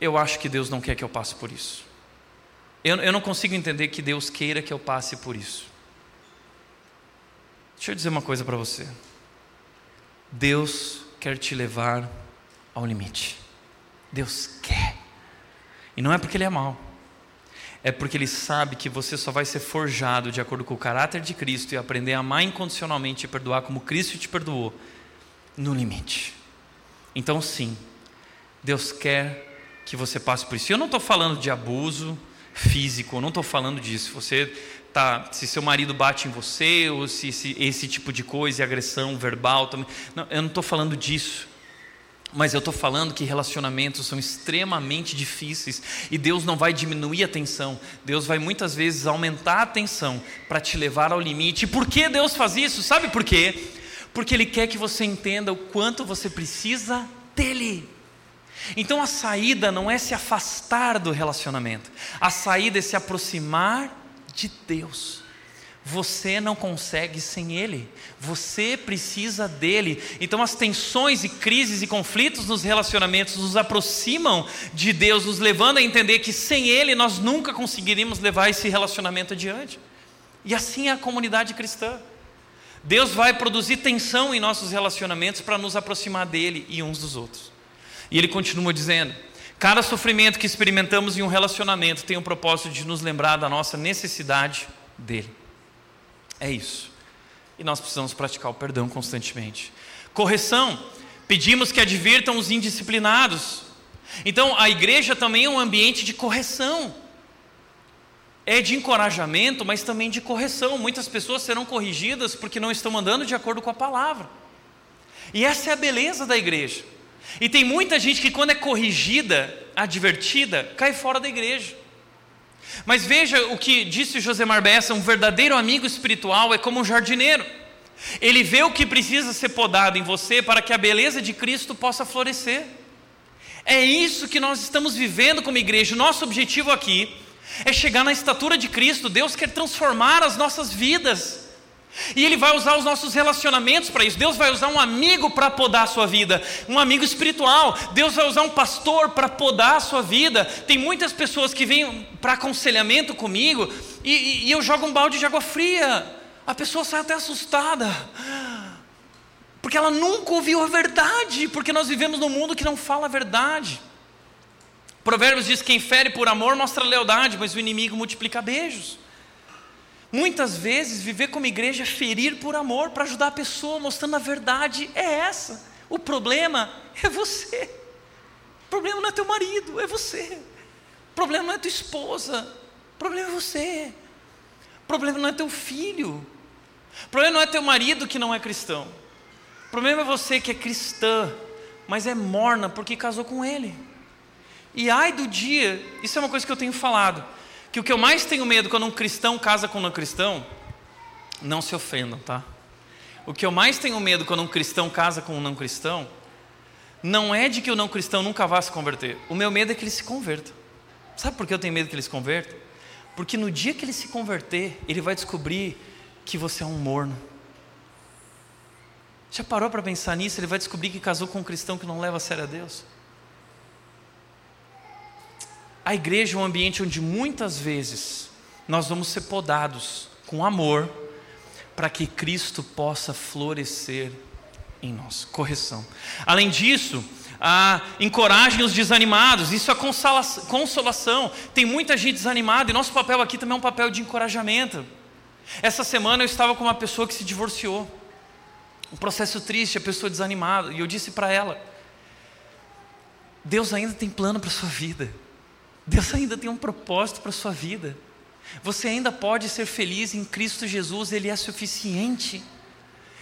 eu acho que Deus não quer que eu passe por isso. Eu, eu não consigo entender que Deus queira que eu passe por isso. Deixa eu dizer uma coisa para você. Deus quer te levar ao limite. Deus quer. E não é porque Ele é mau é porque ele sabe que você só vai ser forjado de acordo com o caráter de Cristo e aprender a amar incondicionalmente e perdoar como Cristo te perdoou, no limite. Então, sim, Deus quer que você passe por isso. Eu não estou falando de abuso físico, eu não estou falando disso. Você tá, se seu marido bate em você, ou se, se esse tipo de coisa, agressão verbal também. Não, eu não estou falando disso. Mas eu estou falando que relacionamentos são extremamente difíceis e Deus não vai diminuir a tensão, Deus vai muitas vezes aumentar a tensão para te levar ao limite. E por que Deus faz isso? Sabe por quê? Porque Ele quer que você entenda o quanto você precisa dEle. Então a saída não é se afastar do relacionamento, a saída é se aproximar de Deus. Você não consegue sem Ele, você precisa dele. Então, as tensões e crises e conflitos nos relacionamentos nos aproximam de Deus, nos levando a entender que sem Ele nós nunca conseguiríamos levar esse relacionamento adiante. E assim é a comunidade cristã. Deus vai produzir tensão em nossos relacionamentos para nos aproximar dele e uns dos outros. E ele continua dizendo: cada sofrimento que experimentamos em um relacionamento tem o propósito de nos lembrar da nossa necessidade dele. É isso. E nós precisamos praticar o perdão constantemente. Correção, pedimos que advirtam os indisciplinados. Então, a igreja também é um ambiente de correção. É de encorajamento, mas também de correção. Muitas pessoas serão corrigidas porque não estão andando de acordo com a palavra. E essa é a beleza da igreja. E tem muita gente que, quando é corrigida, advertida, cai fora da igreja. Mas veja o que disse Josemar Bessa: um verdadeiro amigo espiritual é como um jardineiro. Ele vê o que precisa ser podado em você para que a beleza de Cristo possa florescer. É isso que nós estamos vivendo como igreja. Nosso objetivo aqui é chegar na estatura de Cristo. Deus quer transformar as nossas vidas. E Ele vai usar os nossos relacionamentos para isso. Deus vai usar um amigo para podar a sua vida, um amigo espiritual. Deus vai usar um pastor para podar a sua vida. Tem muitas pessoas que vêm para aconselhamento comigo e, e, e eu jogo um balde de água fria. A pessoa sai até assustada, porque ela nunca ouviu a verdade, porque nós vivemos num mundo que não fala a verdade. Provérbios diz: quem fere por amor mostra lealdade, mas o inimigo multiplica beijos. Muitas vezes, viver como igreja é ferir por amor, para ajudar a pessoa, mostrando a verdade, é essa. O problema é você. O problema não é teu marido, é você. O problema não é tua esposa, o problema é você. O problema não é teu filho. O problema não é teu marido que não é cristão. O problema é você que é cristã, mas é morna porque casou com ele. E ai do dia, isso é uma coisa que eu tenho falado que o que eu mais tenho medo quando um cristão casa com um não cristão, não se ofendam, tá? O que eu mais tenho medo quando um cristão casa com um não cristão, não é de que o não cristão nunca vá se converter. O meu medo é que ele se converta. Sabe por que eu tenho medo que ele se converta? Porque no dia que ele se converter, ele vai descobrir que você é um morno. Já parou para pensar nisso? Ele vai descobrir que casou com um cristão que não leva a sério a Deus. A igreja é um ambiente onde muitas vezes nós vamos ser podados com amor para que Cristo possa florescer em nós. Correção. Além disso, ah, encorajem os desanimados, isso é consolação. Tem muita gente desanimada e nosso papel aqui também é um papel de encorajamento. Essa semana eu estava com uma pessoa que se divorciou. Um processo triste, a pessoa desanimada, e eu disse para ela: Deus ainda tem plano para sua vida. Deus ainda tem um propósito para a sua vida. Você ainda pode ser feliz em Cristo Jesus, Ele é suficiente.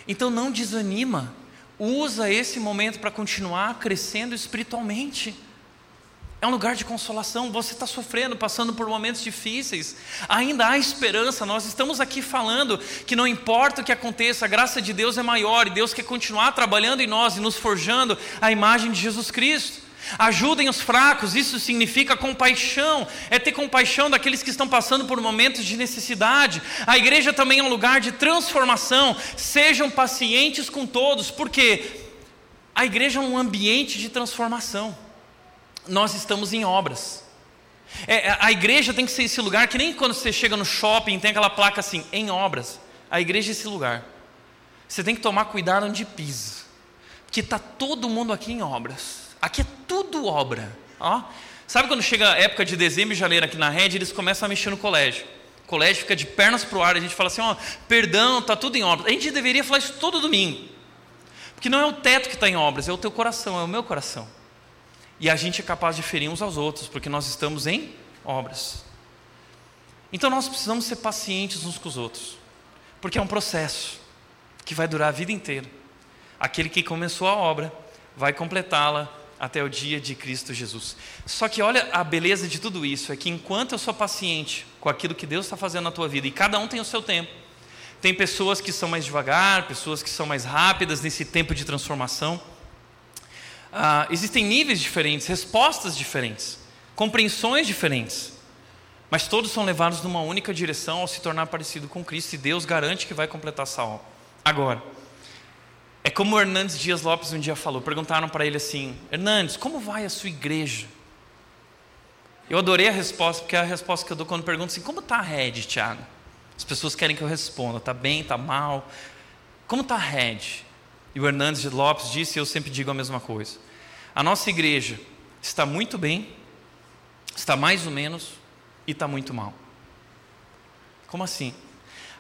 Então não desanima, usa esse momento para continuar crescendo espiritualmente. É um lugar de consolação. Você está sofrendo, passando por momentos difíceis. Ainda há esperança. Nós estamos aqui falando que não importa o que aconteça, a graça de Deus é maior e Deus quer continuar trabalhando em nós e nos forjando a imagem de Jesus Cristo. Ajudem os fracos, isso significa compaixão, é ter compaixão daqueles que estão passando por momentos de necessidade. A igreja também é um lugar de transformação. Sejam pacientes com todos, porque a igreja é um ambiente de transformação. Nós estamos em obras. É, é, a igreja tem que ser esse lugar que nem quando você chega no shopping tem aquela placa assim, em obras. A igreja é esse lugar. Você tem que tomar cuidado onde pisa, porque está todo mundo aqui em obras. Aqui é tudo obra. Ó. Sabe quando chega a época de dezembro e janeiro aqui na rede, eles começam a mexer no colégio. O colégio fica de pernas para o ar, a gente fala assim, ó, perdão, está tudo em obras. A gente deveria falar isso todo domingo. Porque não é o teto que está em obras, é o teu coração, é o meu coração. E a gente é capaz de ferir uns aos outros, porque nós estamos em obras. Então nós precisamos ser pacientes uns com os outros, porque é um processo que vai durar a vida inteira. Aquele que começou a obra vai completá-la até o dia de Cristo Jesus. Só que olha a beleza de tudo isso: é que enquanto eu sou paciente com aquilo que Deus está fazendo na tua vida, e cada um tem o seu tempo, tem pessoas que são mais devagar, pessoas que são mais rápidas nesse tempo de transformação. Ah, existem níveis diferentes, respostas diferentes, compreensões diferentes, mas todos são levados numa única direção ao se tornar parecido com Cristo, e Deus garante que vai completar essa obra. Agora, é como o Hernandes Dias Lopes um dia falou, perguntaram para ele assim: Hernandes, como vai a sua igreja? Eu adorei a resposta, porque é a resposta que eu dou quando pergunto assim: como está a rede, Tiago? As pessoas querem que eu responda: está bem, está mal? Como está a rede? E o Hernandes Dias Lopes disse, e eu sempre digo a mesma coisa: a nossa igreja está muito bem, está mais ou menos e está muito mal. Como assim?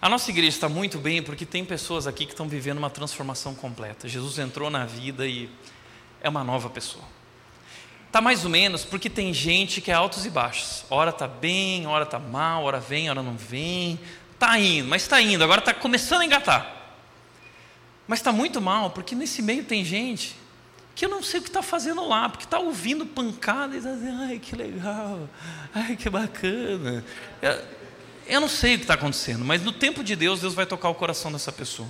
A nossa igreja está muito bem porque tem pessoas aqui que estão vivendo uma transformação completa. Jesus entrou na vida e é uma nova pessoa. Está mais ou menos porque tem gente que é altos e baixos. Hora está bem, hora está mal, hora vem, hora não vem. Está indo, mas está indo, agora está começando a engatar. Mas está muito mal porque nesse meio tem gente que eu não sei o que está fazendo lá, porque está ouvindo pancada e está dizendo, ai que legal, ai que bacana. Eu não sei o que está acontecendo, mas no tempo de Deus, Deus vai tocar o coração dessa pessoa.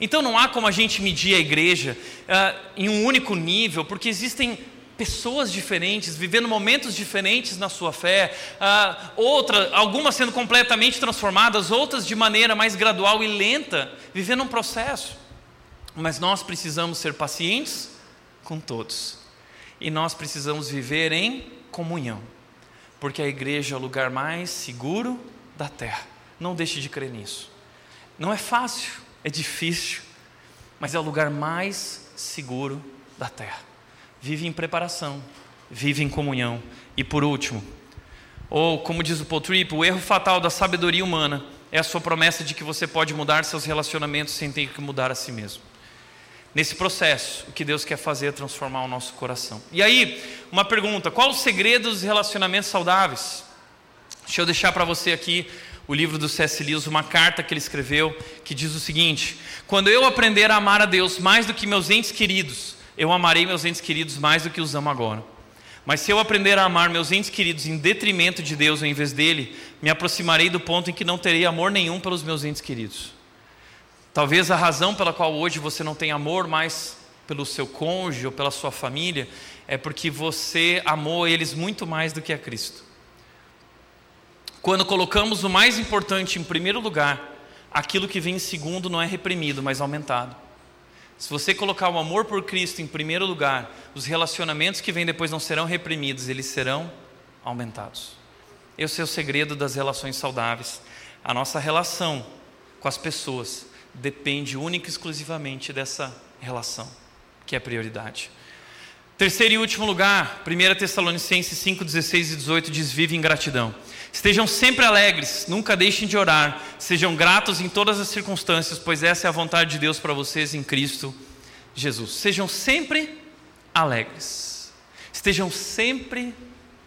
Então não há como a gente medir a igreja uh, em um único nível, porque existem pessoas diferentes, vivendo momentos diferentes na sua fé, uh, outra, algumas sendo completamente transformadas, outras de maneira mais gradual e lenta, vivendo um processo. Mas nós precisamos ser pacientes com todos. E nós precisamos viver em comunhão, porque a igreja é o lugar mais seguro da terra. Não deixe de crer nisso. Não é fácil, é difícil, mas é o lugar mais seguro da terra. Vive em preparação, vive em comunhão. E por último, ou como diz o Paul Tripp, o erro fatal da sabedoria humana é a sua promessa de que você pode mudar seus relacionamentos sem ter que mudar a si mesmo nesse processo, o que Deus quer fazer é transformar o nosso coração. E aí, uma pergunta: qual o segredo dos relacionamentos saudáveis? Deixa eu deixar para você aqui o livro do C.S. Lewis, uma carta que ele escreveu, que diz o seguinte: Quando eu aprender a amar a Deus mais do que meus entes queridos, eu amarei meus entes queridos mais do que os amo agora. Mas se eu aprender a amar meus entes queridos em detrimento de Deus ou em vez dele, me aproximarei do ponto em que não terei amor nenhum pelos meus entes queridos. Talvez a razão pela qual hoje você não tem amor mais pelo seu cônjuge ou pela sua família é porque você amou eles muito mais do que a Cristo. Quando colocamos o mais importante em primeiro lugar, aquilo que vem em segundo não é reprimido, mas aumentado. Se você colocar o amor por Cristo em primeiro lugar, os relacionamentos que vêm depois não serão reprimidos, eles serão aumentados. Esse é o segredo das relações saudáveis. A nossa relação com as pessoas depende única e exclusivamente dessa relação, que é prioridade. Terceiro e último lugar, 1 Tessalonicenses 5, 16 e 18 diz: Vive em gratidão. Estejam sempre alegres, nunca deixem de orar, sejam gratos em todas as circunstâncias, pois essa é a vontade de Deus para vocês em Cristo Jesus. Sejam sempre alegres. Estejam sempre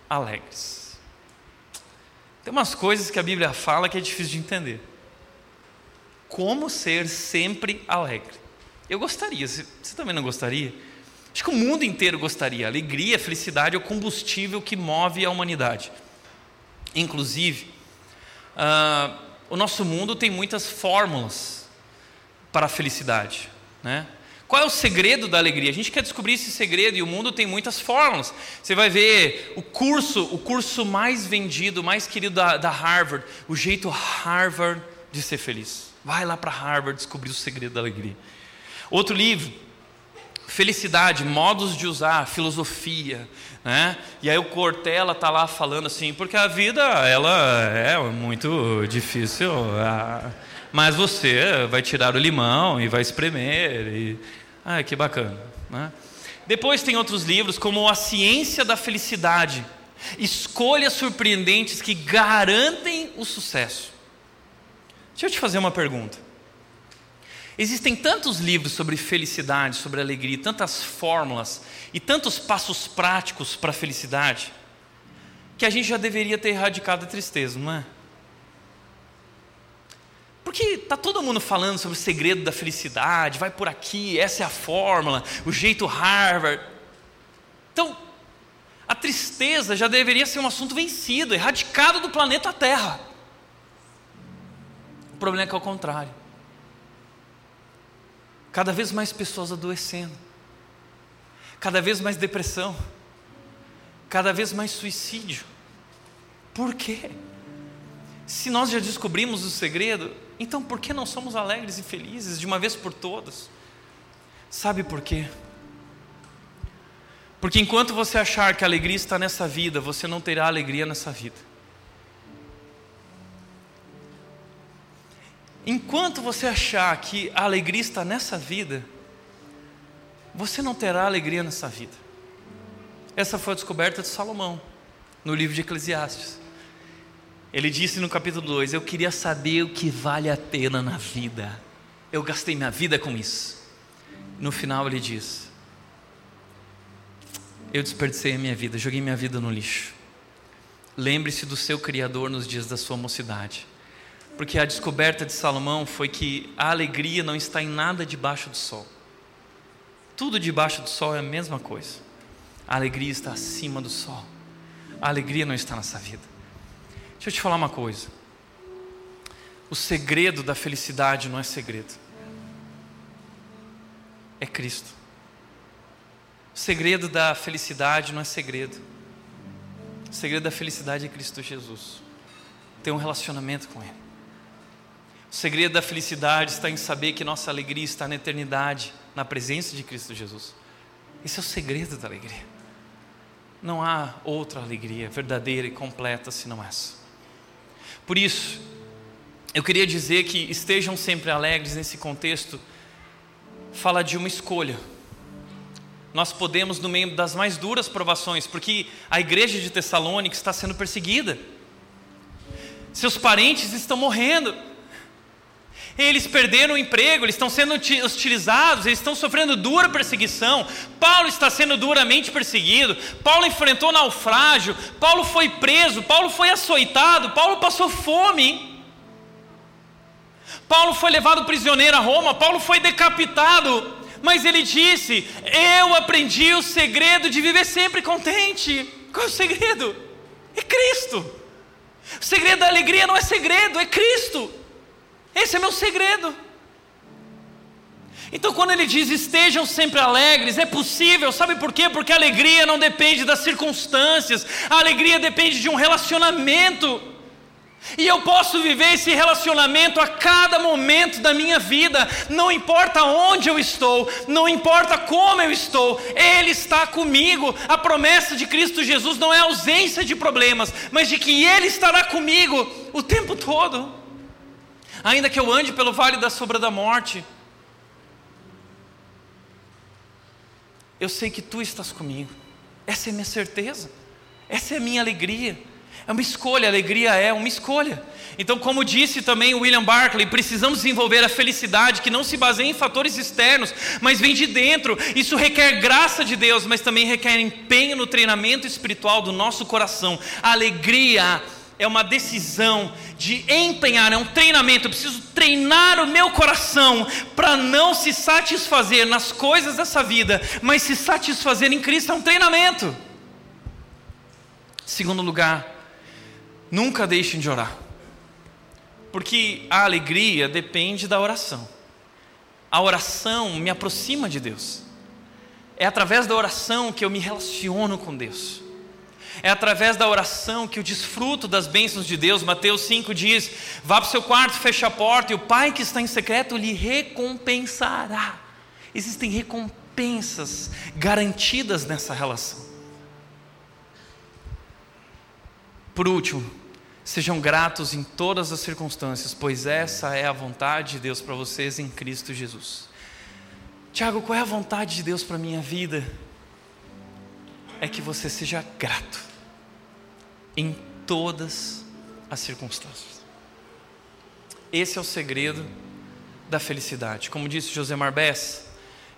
alegres. Tem umas coisas que a Bíblia fala que é difícil de entender como ser sempre alegre. Eu gostaria, você, também não gostaria? Acho que o mundo inteiro gostaria. Alegria, felicidade é o combustível que move a humanidade. Inclusive, uh, o nosso mundo tem muitas fórmulas para a felicidade. Né? Qual é o segredo da alegria? A gente quer descobrir esse segredo e o mundo tem muitas fórmulas. Você vai ver o curso, o curso mais vendido, mais querido da, da Harvard, o jeito Harvard de ser feliz. Vai lá para Harvard descobrir o segredo da alegria. Outro livro, Felicidade, modos de usar, filosofia, né? E aí o Cortella tá lá falando assim, porque a vida ela é muito difícil, mas você vai tirar o limão e vai espremer e, ai que bacana, né? Depois tem outros livros como A Ciência da Felicidade, escolhas surpreendentes que garantem o sucesso. Deixa eu te fazer uma pergunta. Existem tantos livros sobre felicidade, sobre alegria, tantas fórmulas e tantos passos práticos para a felicidade, que a gente já deveria ter erradicado a tristeza, não é? Porque está todo mundo falando sobre o segredo da felicidade, vai por aqui, essa é a fórmula, o jeito Harvard. Então, a tristeza já deveria ser um assunto vencido, erradicado do planeta Terra. O problema é que é o contrário. Cada vez mais pessoas adoecendo, cada vez mais depressão, cada vez mais suicídio. Por quê? Se nós já descobrimos o segredo, então por que não somos alegres e felizes de uma vez por todas? Sabe por quê? Porque enquanto você achar que a alegria está nessa vida, você não terá alegria nessa vida. Enquanto você achar que a alegria está nessa vida, você não terá alegria nessa vida. Essa foi a descoberta de Salomão, no livro de Eclesiastes. Ele disse no capítulo 2: Eu queria saber o que vale a pena na vida. Eu gastei minha vida com isso. No final ele diz: Eu desperdicei a minha vida, joguei minha vida no lixo. Lembre-se do seu Criador nos dias da sua mocidade. Porque a descoberta de Salomão foi que a alegria não está em nada debaixo do sol. Tudo debaixo do sol é a mesma coisa. A alegria está acima do sol. A alegria não está nessa vida. Deixa eu te falar uma coisa. O segredo da felicidade não é segredo. É Cristo. O segredo da felicidade não é segredo. O segredo da felicidade é Cristo Jesus. Ter um relacionamento com Ele. O segredo da felicidade está em saber que nossa alegria está na eternidade, na presença de Cristo Jesus. Esse é o segredo da alegria. Não há outra alegria verdadeira e completa senão essa. Por isso, eu queria dizer que estejam sempre alegres nesse contexto, fala de uma escolha. Nós podemos, no meio das mais duras provações, porque a igreja de Tessalônica está sendo perseguida, seus parentes estão morrendo, eles perderam o emprego, eles estão sendo hostilizados, eles estão sofrendo dura perseguição. Paulo está sendo duramente perseguido. Paulo enfrentou naufrágio. Paulo foi preso. Paulo foi açoitado. Paulo passou fome. Paulo foi levado prisioneiro a Roma. Paulo foi decapitado. Mas ele disse: Eu aprendi o segredo de viver sempre contente. Qual é o segredo? É Cristo. O segredo da alegria não é segredo, é Cristo. Esse é meu segredo. Então, quando ele diz estejam sempre alegres, é possível, sabe por quê? Porque a alegria não depende das circunstâncias, a alegria depende de um relacionamento. E eu posso viver esse relacionamento a cada momento da minha vida, não importa onde eu estou, não importa como eu estou, Ele está comigo. A promessa de Cristo Jesus não é ausência de problemas, mas de que Ele estará comigo o tempo todo ainda que eu ande pelo vale da sombra da morte, eu sei que tu estás comigo. Essa é minha certeza, essa é minha alegria. É uma escolha, a alegria é uma escolha. Então, como disse também William Barclay, precisamos desenvolver a felicidade que não se baseia em fatores externos, mas vem de dentro. Isso requer graça de Deus, mas também requer empenho no treinamento espiritual do nosso coração. A alegria é uma decisão de empenhar, é um treinamento. Eu preciso treinar o meu coração para não se satisfazer nas coisas dessa vida, mas se satisfazer em Cristo. É um treinamento. Segundo lugar, nunca deixem de orar, porque a alegria depende da oração. A oração me aproxima de Deus. É através da oração que eu me relaciono com Deus. É através da oração que eu desfruto das bênçãos de Deus. Mateus 5 diz: Vá para o seu quarto, feche a porta, e o Pai que está em secreto lhe recompensará. Existem recompensas garantidas nessa relação. Por último, sejam gratos em todas as circunstâncias, pois essa é a vontade de Deus para vocês em Cristo Jesus. Tiago, qual é a vontade de Deus para minha vida? É que você seja grato em todas as circunstâncias. Esse é o segredo da felicidade. Como disse José Marbés,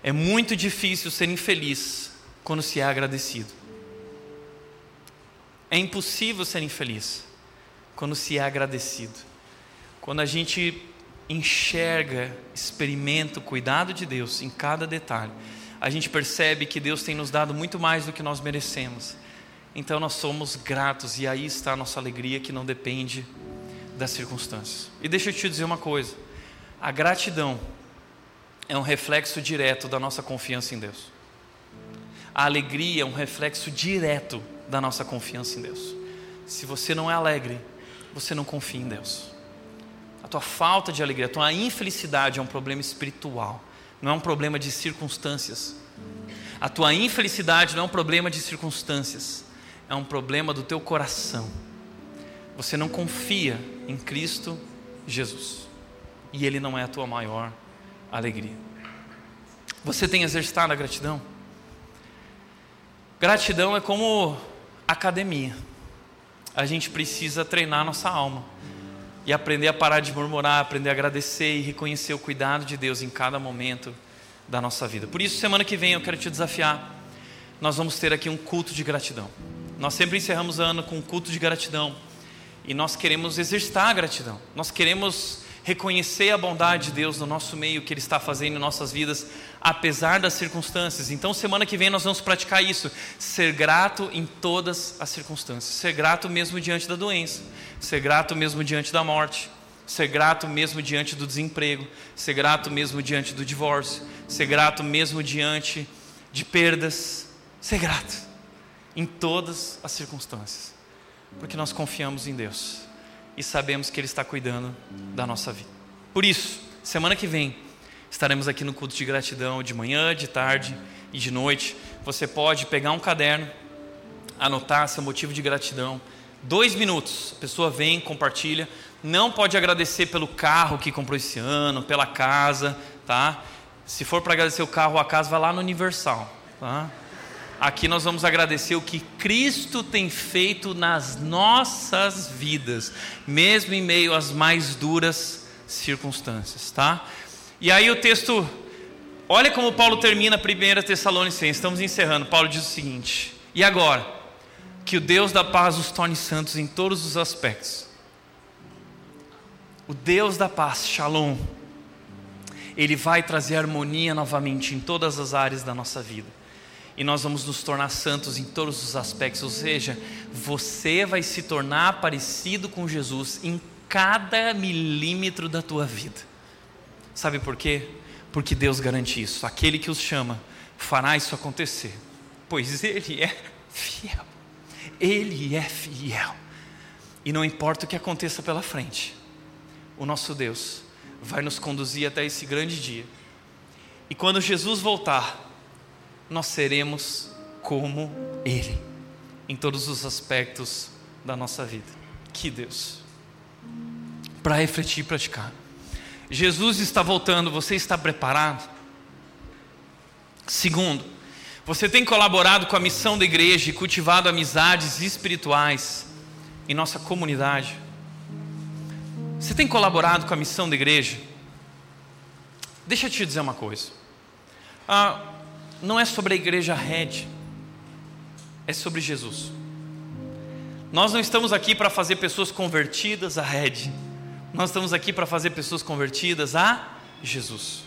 é muito difícil ser infeliz quando se é agradecido. É impossível ser infeliz quando se é agradecido. Quando a gente enxerga, experimenta o cuidado de Deus em cada detalhe, a gente percebe que Deus tem nos dado muito mais do que nós merecemos então nós somos gratos e aí está a nossa alegria que não depende das circunstâncias. E deixa eu te dizer uma coisa: a gratidão é um reflexo direto da nossa confiança em Deus. A alegria é um reflexo direto da nossa confiança em Deus. Se você não é alegre, você não confia em Deus. A tua falta de alegria, a tua infelicidade é um problema espiritual, não é um problema de circunstâncias. A tua infelicidade não é um problema de circunstâncias é um problema do teu coração. Você não confia em Cristo Jesus. E Ele não é a tua maior alegria. Você tem exercitado a gratidão? Gratidão é como academia. a gente precisa treinar nossa alma e aprender a parar de murmurar, aprender a agradecer e reconhecer o cuidado de Deus em cada momento da nossa vida. Por isso, semana que vem eu quero te desafiar. Nós vamos ter aqui um culto de gratidão. Nós sempre encerramos o ano com um culto de gratidão. E nós queremos exercitar a gratidão. Nós queremos reconhecer a bondade de Deus no nosso meio, que Ele está fazendo em nossas vidas, apesar das circunstâncias. Então, semana que vem nós vamos praticar isso, ser grato em todas as circunstâncias, ser grato mesmo diante da doença, ser grato mesmo diante da morte, ser grato mesmo diante do desemprego, ser grato mesmo diante do divórcio, ser grato mesmo diante de perdas, ser grato em todas as circunstâncias, porque nós confiamos em Deus e sabemos que Ele está cuidando da nossa vida. Por isso, semana que vem, estaremos aqui no culto de gratidão de manhã, de tarde e de noite. Você pode pegar um caderno, anotar seu motivo de gratidão. Dois minutos, a pessoa vem, compartilha. Não pode agradecer pelo carro que comprou esse ano, pela casa, tá? Se for para agradecer o carro ou a casa, vai lá no Universal, tá? Aqui nós vamos agradecer o que Cristo tem feito nas nossas vidas, mesmo em meio às mais duras circunstâncias, tá? E aí o texto, olha como Paulo termina a primeira Tessalonicenses, estamos encerrando. Paulo diz o seguinte: E agora, que o Deus da paz os torne santos em todos os aspectos. O Deus da paz, Shalom, ele vai trazer harmonia novamente em todas as áreas da nossa vida e nós vamos nos tornar santos em todos os aspectos, ou seja, você vai se tornar parecido com Jesus em cada milímetro da tua vida. Sabe por quê? Porque Deus garante isso. Aquele que os chama fará isso acontecer, pois Ele é fiel. Ele é fiel. E não importa o que aconteça pela frente, o nosso Deus vai nos conduzir até esse grande dia. E quando Jesus voltar, nós seremos como Ele, em todos os aspectos da nossa vida. Que Deus! Para refletir e praticar. Jesus está voltando, você está preparado? Segundo, você tem colaborado com a missão da igreja e cultivado amizades espirituais em nossa comunidade? Você tem colaborado com a missão da igreja? Deixa eu te dizer uma coisa. Ah, não é sobre a igreja Red, é sobre Jesus. Nós não estamos aqui para fazer pessoas convertidas a Red, nós estamos aqui para fazer pessoas convertidas a Jesus.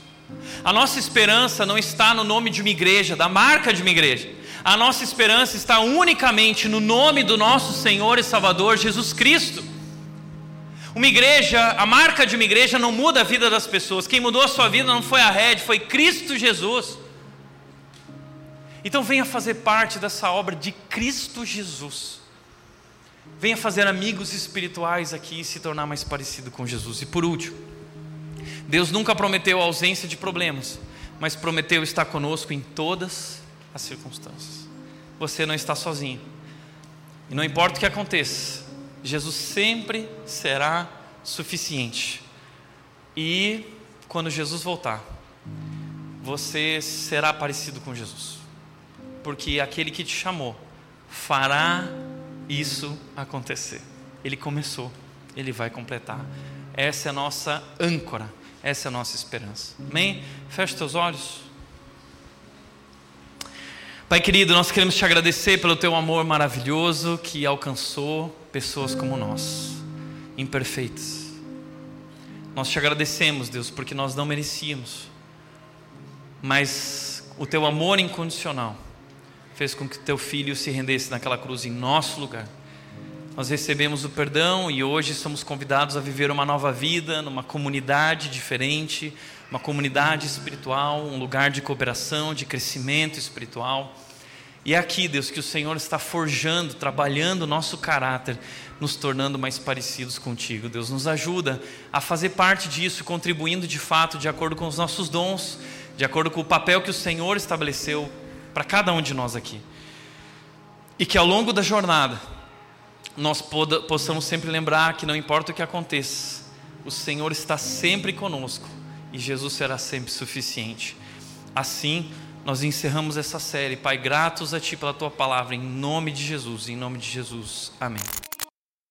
A nossa esperança não está no nome de uma igreja, da marca de uma igreja. A nossa esperança está unicamente no nome do nosso Senhor e Salvador Jesus Cristo. Uma igreja, a marca de uma igreja não muda a vida das pessoas. Quem mudou a sua vida não foi a Red, foi Cristo Jesus. Então venha fazer parte dessa obra de Cristo Jesus. Venha fazer amigos espirituais aqui e se tornar mais parecido com Jesus. E por último, Deus nunca prometeu ausência de problemas, mas prometeu estar conosco em todas as circunstâncias. Você não está sozinho. E não importa o que aconteça, Jesus sempre será suficiente. E quando Jesus voltar, você será parecido com Jesus porque aquele que te chamou fará isso acontecer. Ele começou, ele vai completar. Essa é a nossa âncora, essa é a nossa esperança. Amém? Feche teus olhos. Pai querido, nós queremos te agradecer pelo teu amor maravilhoso que alcançou pessoas como nós, imperfeitas. Nós te agradecemos, Deus, porque nós não merecíamos, mas o teu amor incondicional fez com que teu filho se rendesse naquela cruz em nosso lugar. Nós recebemos o perdão e hoje somos convidados a viver uma nova vida numa comunidade diferente, uma comunidade espiritual, um lugar de cooperação, de crescimento espiritual. E é aqui, Deus, que o Senhor está forjando, trabalhando o nosso caráter, nos tornando mais parecidos contigo. Deus nos ajuda a fazer parte disso, contribuindo de fato de acordo com os nossos dons, de acordo com o papel que o Senhor estabeleceu para cada um de nós aqui. E que ao longo da jornada, nós possamos sempre lembrar que não importa o que aconteça, o Senhor está sempre conosco e Jesus será sempre suficiente. Assim, nós encerramos essa série. Pai, gratos a Ti pela Tua palavra, em nome de Jesus, em nome de Jesus. Amém.